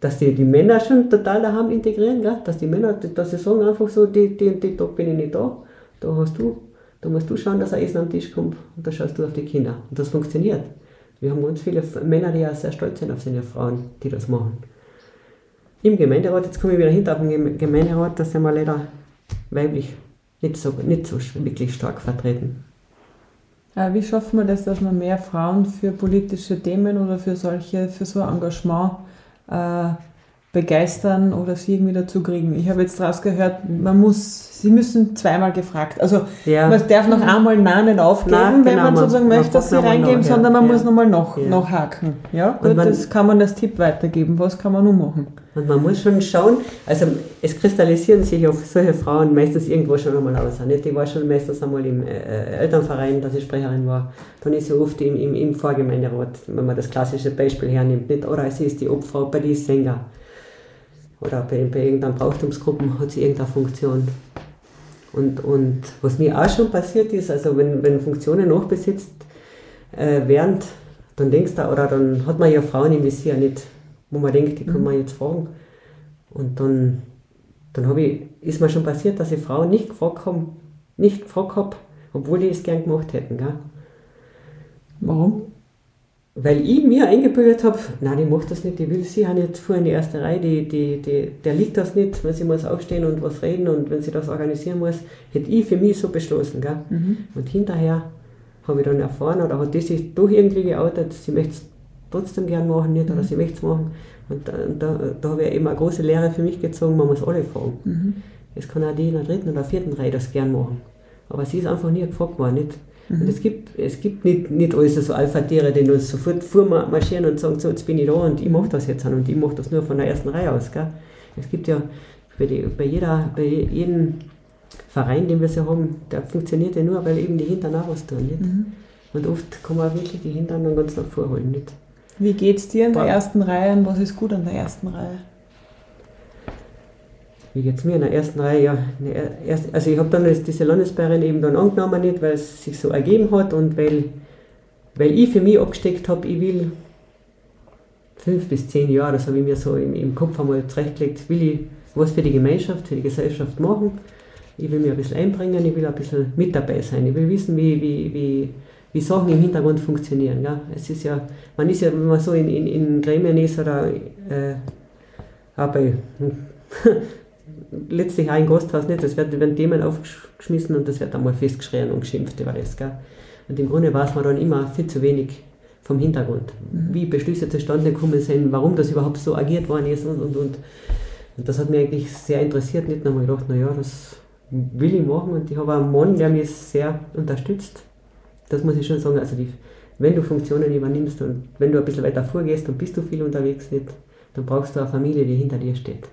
dass die, die Männer schon total daheim integrieren, gell? dass die Männer, dass sie sagen einfach so, die, die, die Tag bin ich nicht da, da hast du, da musst du schauen, dass ein Essen am Tisch kommt und da schaust du auf die Kinder. Und das funktioniert. Wir haben ganz viele Männer, die ja sehr stolz sind auf seine Frauen, die das machen im Gemeinderat, jetzt komme ich wieder hinter auf den Gemeinderat, da sind wir leider weiblich nicht so, nicht so wirklich stark vertreten. Äh, wie schaffen wir das, dass wir mehr Frauen für politische Themen oder für solche, für so ein Engagement äh, begeistern oder sie irgendwie dazu kriegen. Ich habe jetzt daraus gehört, man muss, sie müssen zweimal gefragt. Also ja. man darf noch einmal Nein nicht aufgeben, wenn genau, man sozusagen man möchte, dass sie reingeben, noch, sondern man ja. muss nochmal noch, ja. noch haken. Ja, gut, man, das kann man als Tipp weitergeben. Was kann man nun machen? Und man muss schon schauen, also es kristallisieren sich auf solche Frauen meistens irgendwo schon einmal aus. Nicht? Ich war schon meistens einmal im äh, äh, Elternverein, dass ich Sprecherin war. Dann ist sie oft im, im, im Vorgemeinderat, wenn man das klassische Beispiel hernimmt. Nicht? Oder sie ist die Obfrau bei den Sänger oder bei, bei irgendeiner Brauchtumsgruppe hat sie irgendeine Funktion. Und, und was mir auch schon passiert ist, also wenn, wenn Funktionen nachbesetzt äh, werden, dann denkst du, oder dann hat man ja Frauen im Visier nicht, wo man denkt, die kann man jetzt fragen. Und dann, dann ich, ist mir schon passiert, dass ich Frauen nicht gefragt habe, nicht gefragt habe, obwohl die es gern gemacht hätten. Gell? Warum? Weil ich mir eingebildet habe, nein, die macht das nicht, die will sie ja nicht vor in die erste Reihe, die, die, die, der liegt das nicht, wenn sie muss aufstehen und was reden und wenn sie das organisieren muss, hätte ich für mich so beschlossen. Gell? Mhm. Und hinterher habe ich dann erfahren, oder hat die sich doch irgendwie geoutet, sie möchte es trotzdem gern machen, nicht, oder mhm. sie möchte es machen. Und da, da, da habe ich eben eine große Lehre für mich gezogen, man muss alle fragen. Mhm. Es kann auch die in der dritten oder vierten Reihe das gern machen. Aber sie ist einfach nie gefragt worden, nicht? Mhm. Und es gibt, es gibt nicht, nicht alles so Alpha-Tiere, die uns sofort vormarschieren und sagen, so, jetzt bin ich da und ich mache das jetzt an und ich mache das nur von der ersten Reihe aus. Gell? Es gibt ja bei, die, bei, jeder, bei jedem Verein, den wir so haben, der funktioniert ja nur, weil eben die Hintern auch was tun. Nicht? Mhm. Und oft kann man wirklich die Hintern dann ganz nach vorholen. Nicht? Wie geht es dir in der ersten Reihe und was ist gut an der ersten Reihe? Wie geht's mir in der ersten Reihe? Ja, also ich habe dann diese Landesbärin eben dann angenommen, nicht, weil es sich so ergeben hat und weil, weil ich für mich abgesteckt habe, ich will fünf bis zehn Jahre, das habe ich mir so im, im Kopf einmal zurechtgelegt, will ich was für die Gemeinschaft, für die Gesellschaft machen. Ich will mich ein bisschen einbringen, ich will ein bisschen mit dabei sein. Ich will wissen, wie, wie, wie, wie Sachen im Hintergrund funktionieren. Ja? Es ist ja, man ist ja, wenn man so in, in, in Gremien ist oder äh, auch bei letztlich auch im Gasthaus nicht. Es werden Themen aufgeschmissen und das wird einmal festgeschrien und geschimpft über das. Gell? Und im Grunde weiß man dann immer viel zu wenig vom Hintergrund, mhm. wie Beschlüsse zustande gekommen sind, warum das überhaupt so agiert worden ist und und und. Und das hat mich eigentlich sehr interessiert. Nicht nur gedacht, naja, das will ich machen und ich habe einen Mann, der mich sehr unterstützt. Das muss ich schon sagen. Also die, wenn du Funktionen übernimmst und wenn du ein bisschen weiter vorgehst, dann bist du viel unterwegs nicht, dann brauchst du eine Familie, die hinter dir steht.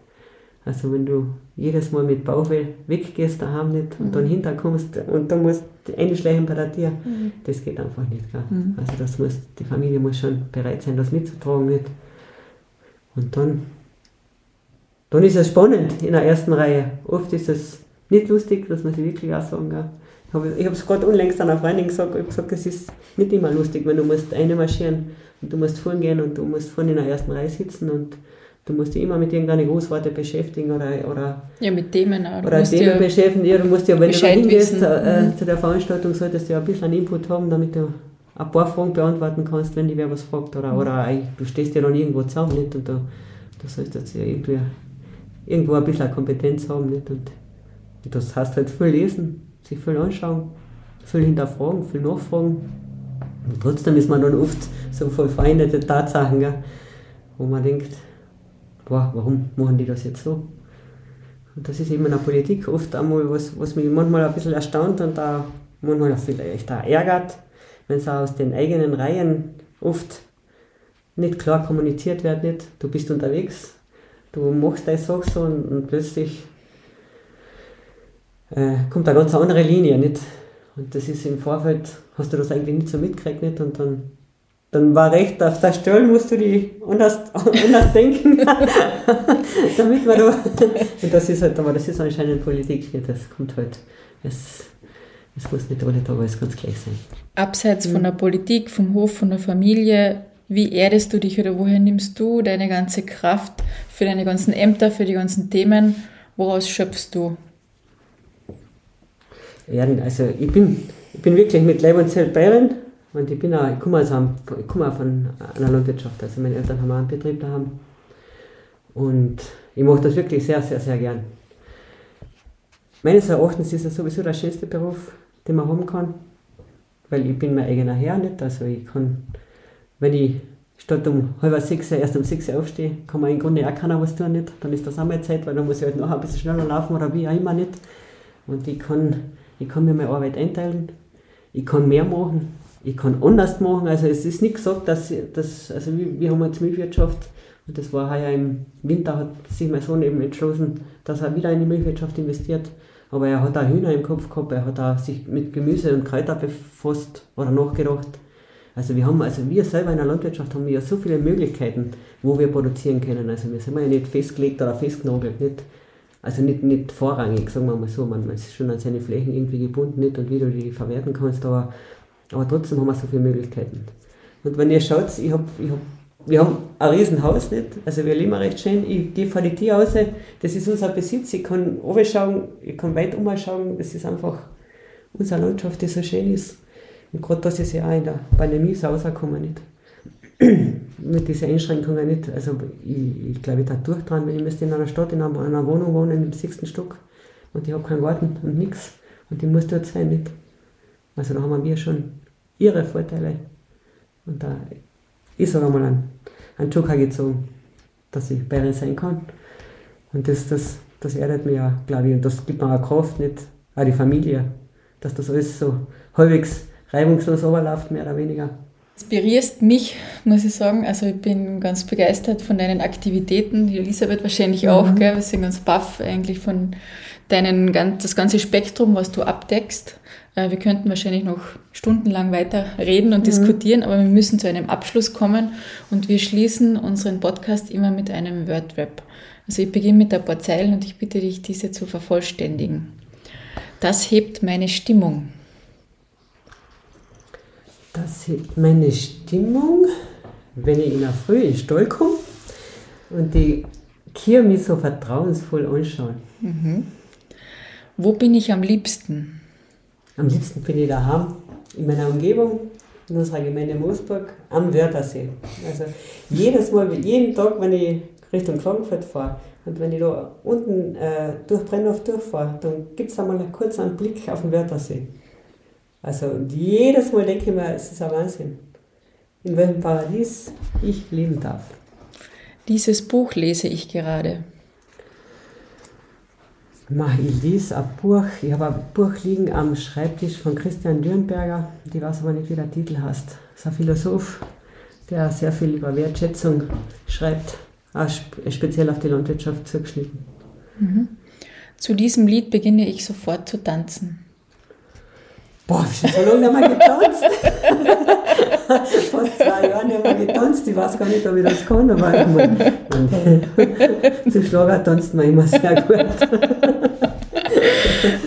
Also wenn du jedes Mal mit Bauchweh weggehst daheim nicht und mhm. dann hinterkommst und dann musst du einschleichen bei der Tür, mhm. das geht einfach nicht. Gell? Mhm. Also das muss, die Familie muss schon bereit sein, das mitzutragen. Nicht? Und dann, dann ist es spannend in der ersten Reihe. Oft ist es nicht lustig, das muss ich wirklich auch sagen. Gell? Ich habe es gerade unlängst einer Freundin gesagt, ich habe gesagt, es ist nicht immer lustig, wenn du musst eine marschieren und du musst vorn gehen und du musst vorne in der ersten Reihe sitzen und Du musst dich immer mit irgendeiner Großworte beschäftigen oder, oder, ja, mit Themen auch. oder Themen beschäftigen. Du musst ja, wenn du da hingehst äh, mhm. zu der Veranstaltung, solltest du ja ein bisschen einen Input haben, damit du ein paar Fragen beantworten kannst, wenn dich wer was fragt. Oder, mhm. oder du stehst ja dann irgendwo zusammen nicht? und da, da solltest du ja irgendwie irgendwo ein bisschen Kompetenz haben. Nicht? Und, und das heißt halt viel lesen, sich viel anschauen, viel hinterfragen, viel nachfragen. Und trotzdem ist man dann oft so voll vereinerte Tatsachen, gell? wo man denkt, boah, warum machen die das jetzt so? Und das ist eben in der Politik oft einmal was, was mich manchmal ein bisschen erstaunt und da manchmal vielleicht auch ärgert, wenn es aus den eigenen Reihen oft nicht klar kommuniziert wird, nicht, du bist unterwegs, du machst deine Sache so und, und plötzlich äh, kommt eine ganz andere Linie, nicht? Und das ist im Vorfeld, hast du das eigentlich nicht so mitgekriegt, nicht? Und dann dann war recht, auf der Stelle musst du die anders, anders denken, damit man da, und das ist halt, aber das ist anscheinend Politik, das kommt halt, es, es muss nicht alle Tage alles ganz gleich sein. Abseits von mhm. der Politik, vom Hof, von der Familie, wie erdest du dich oder woher nimmst du deine ganze Kraft für deine ganzen Ämter, für die ganzen Themen, woraus schöpfst du? Ja, also ich bin, ich bin wirklich mit Leib und Zelt Bayern und ich, bin auch, ich komme also ich auch von einer Landwirtschaft. Also meine Eltern haben auch einen Betrieb daheim. Und ich mache das wirklich sehr, sehr, sehr gern. Meines Erachtens ist es sowieso der schönste Beruf, den man haben kann. weil ich bin mein eigener Herr nicht. Also ich kann, wenn ich statt um halb sechs erst um sechs aufstehe, kann man im Grunde auch keiner was tun nicht. Dann ist das auch mal Zeit, weil dann muss ich halt noch ein bisschen schneller laufen oder wie auch immer nicht. Und ich kann, ich kann mir meine Arbeit einteilen. Ich kann mehr machen. Ich kann anders machen. Also es ist nicht gesagt, dass, dass also wir, wir haben jetzt Milchwirtschaft und das war heuer im Winter, hat sich mein Sohn eben entschlossen, dass er wieder in die Milchwirtschaft investiert. Aber er hat auch Hühner im Kopf gehabt, er hat auch sich mit Gemüse und Kräuter befasst oder nachgedacht. Also wir haben, also wir selber in der Landwirtschaft haben wir ja so viele Möglichkeiten, wo wir produzieren können. Also wir sind ja nicht festgelegt oder festgenagelt, nicht, also nicht, nicht vorrangig, sagen wir mal so. Man, ist schon an seine Flächen irgendwie gebunden nicht und wie du die verwerten kannst, aber, aber trotzdem haben wir so viele Möglichkeiten. Und wenn ihr schaut, ich habe ich hab wir haben ein Riesenhaus nicht, also wir leben recht schön. Ich gehe vor die Tür raus, das ist unser Besitz. Ich kann schauen, ich kann weit umschauen. Das ist einfach unsere Landschaft, die so schön ist. Und gerade das ist ja auch in der Pandemie so rausgekommen nicht. Mit diesen Einschränkungen nicht. Also ich, ich glaube, ich da durch dran, wenn ich müsste in einer Stadt, in einer, einer Wohnung wohnen, im sechsten Stock und ich habe keinen Garten und nichts und ich muss dort sein nicht. Also da haben wir schon ihre Vorteile. Und da ist auch einmal ein, ein Joker gezogen, dass ich bei ihr sein kann. Und das, das, das erdet mir ja, glaube ich, und das gibt mir auch Kraft, nicht auch die Familie, dass das alles so halbwegs reibungslos überläuft, mehr oder weniger. Inspirierst mich, muss ich sagen. Also ich bin ganz begeistert von deinen Aktivitäten. Die Elisabeth wahrscheinlich auch, mhm. gell? Wir sind ganz baff eigentlich von deinen, das ganze Spektrum, was du abdeckst. Äh, wir könnten wahrscheinlich noch stundenlang weiter reden und mhm. diskutieren, aber wir müssen zu einem Abschluss kommen und wir schließen unseren Podcast immer mit einem Wordrap. Also ich beginne mit ein paar Zeilen und ich bitte dich, diese zu vervollständigen. Das hebt meine Stimmung. Das hebt meine Stimmung, wenn ich in der Früh in Stall komme und die Kier mich so vertrauensvoll anschauen. Mhm. Wo bin ich am liebsten? Am liebsten bin ich daheim, in meiner Umgebung, in unserer Gemeinde Moosburg, am Wörthersee. Also jedes Mal, jeden Tag, wenn ich Richtung Klagenfurt fahre und wenn ich da unten äh, durch Brennhof durchfahre, dann gibt es einmal einen kurzen Blick auf den Wörthersee. Also jedes Mal denke ich mir, es ist ein Wahnsinn, in welchem Paradies ich leben darf. Dieses Buch lese ich gerade. Ich lese ein Buch, ich habe ein Buch liegen am Schreibtisch von Christian Dürnberger, ich weiß aber nicht, wie der Titel heißt. Das ist ein Philosoph, der sehr viel über Wertschätzung schreibt, auch speziell auf die Landwirtschaft zugeschnitten. Mhm. Zu diesem Lied beginne ich sofort zu tanzen. Boah, ich habe so lange nicht mehr getanzt. Fast zwei Jahre nicht mehr getanzt. Ich weiß gar nicht, ob ich das kann, aber ich meine, zu Schlager tanzt man immer sehr gut.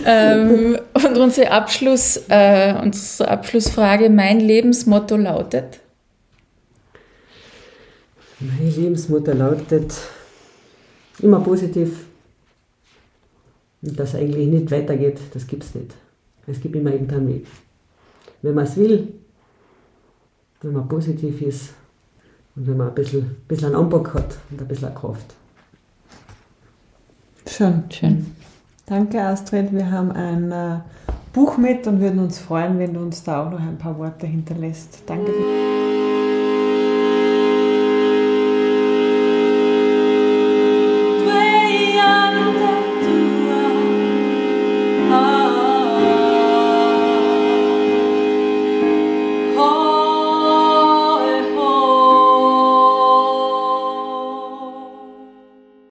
ähm, und unsere, Abschluss, äh, unsere Abschlussfrage, mein Lebensmotto lautet? Mein Lebensmotto lautet immer positiv. Und dass eigentlich nicht weitergeht, das gibt es nicht. Es gibt immer irgendeinen Weg. Wenn man es will, wenn man positiv ist und wenn man ein bisschen, bisschen einen Anbock hat und ein bisschen Kraft. Schön. Schön. Danke, Astrid. Wir haben ein äh, Buch mit und würden uns freuen, wenn du uns da auch noch ein paar Worte hinterlässt. Danke.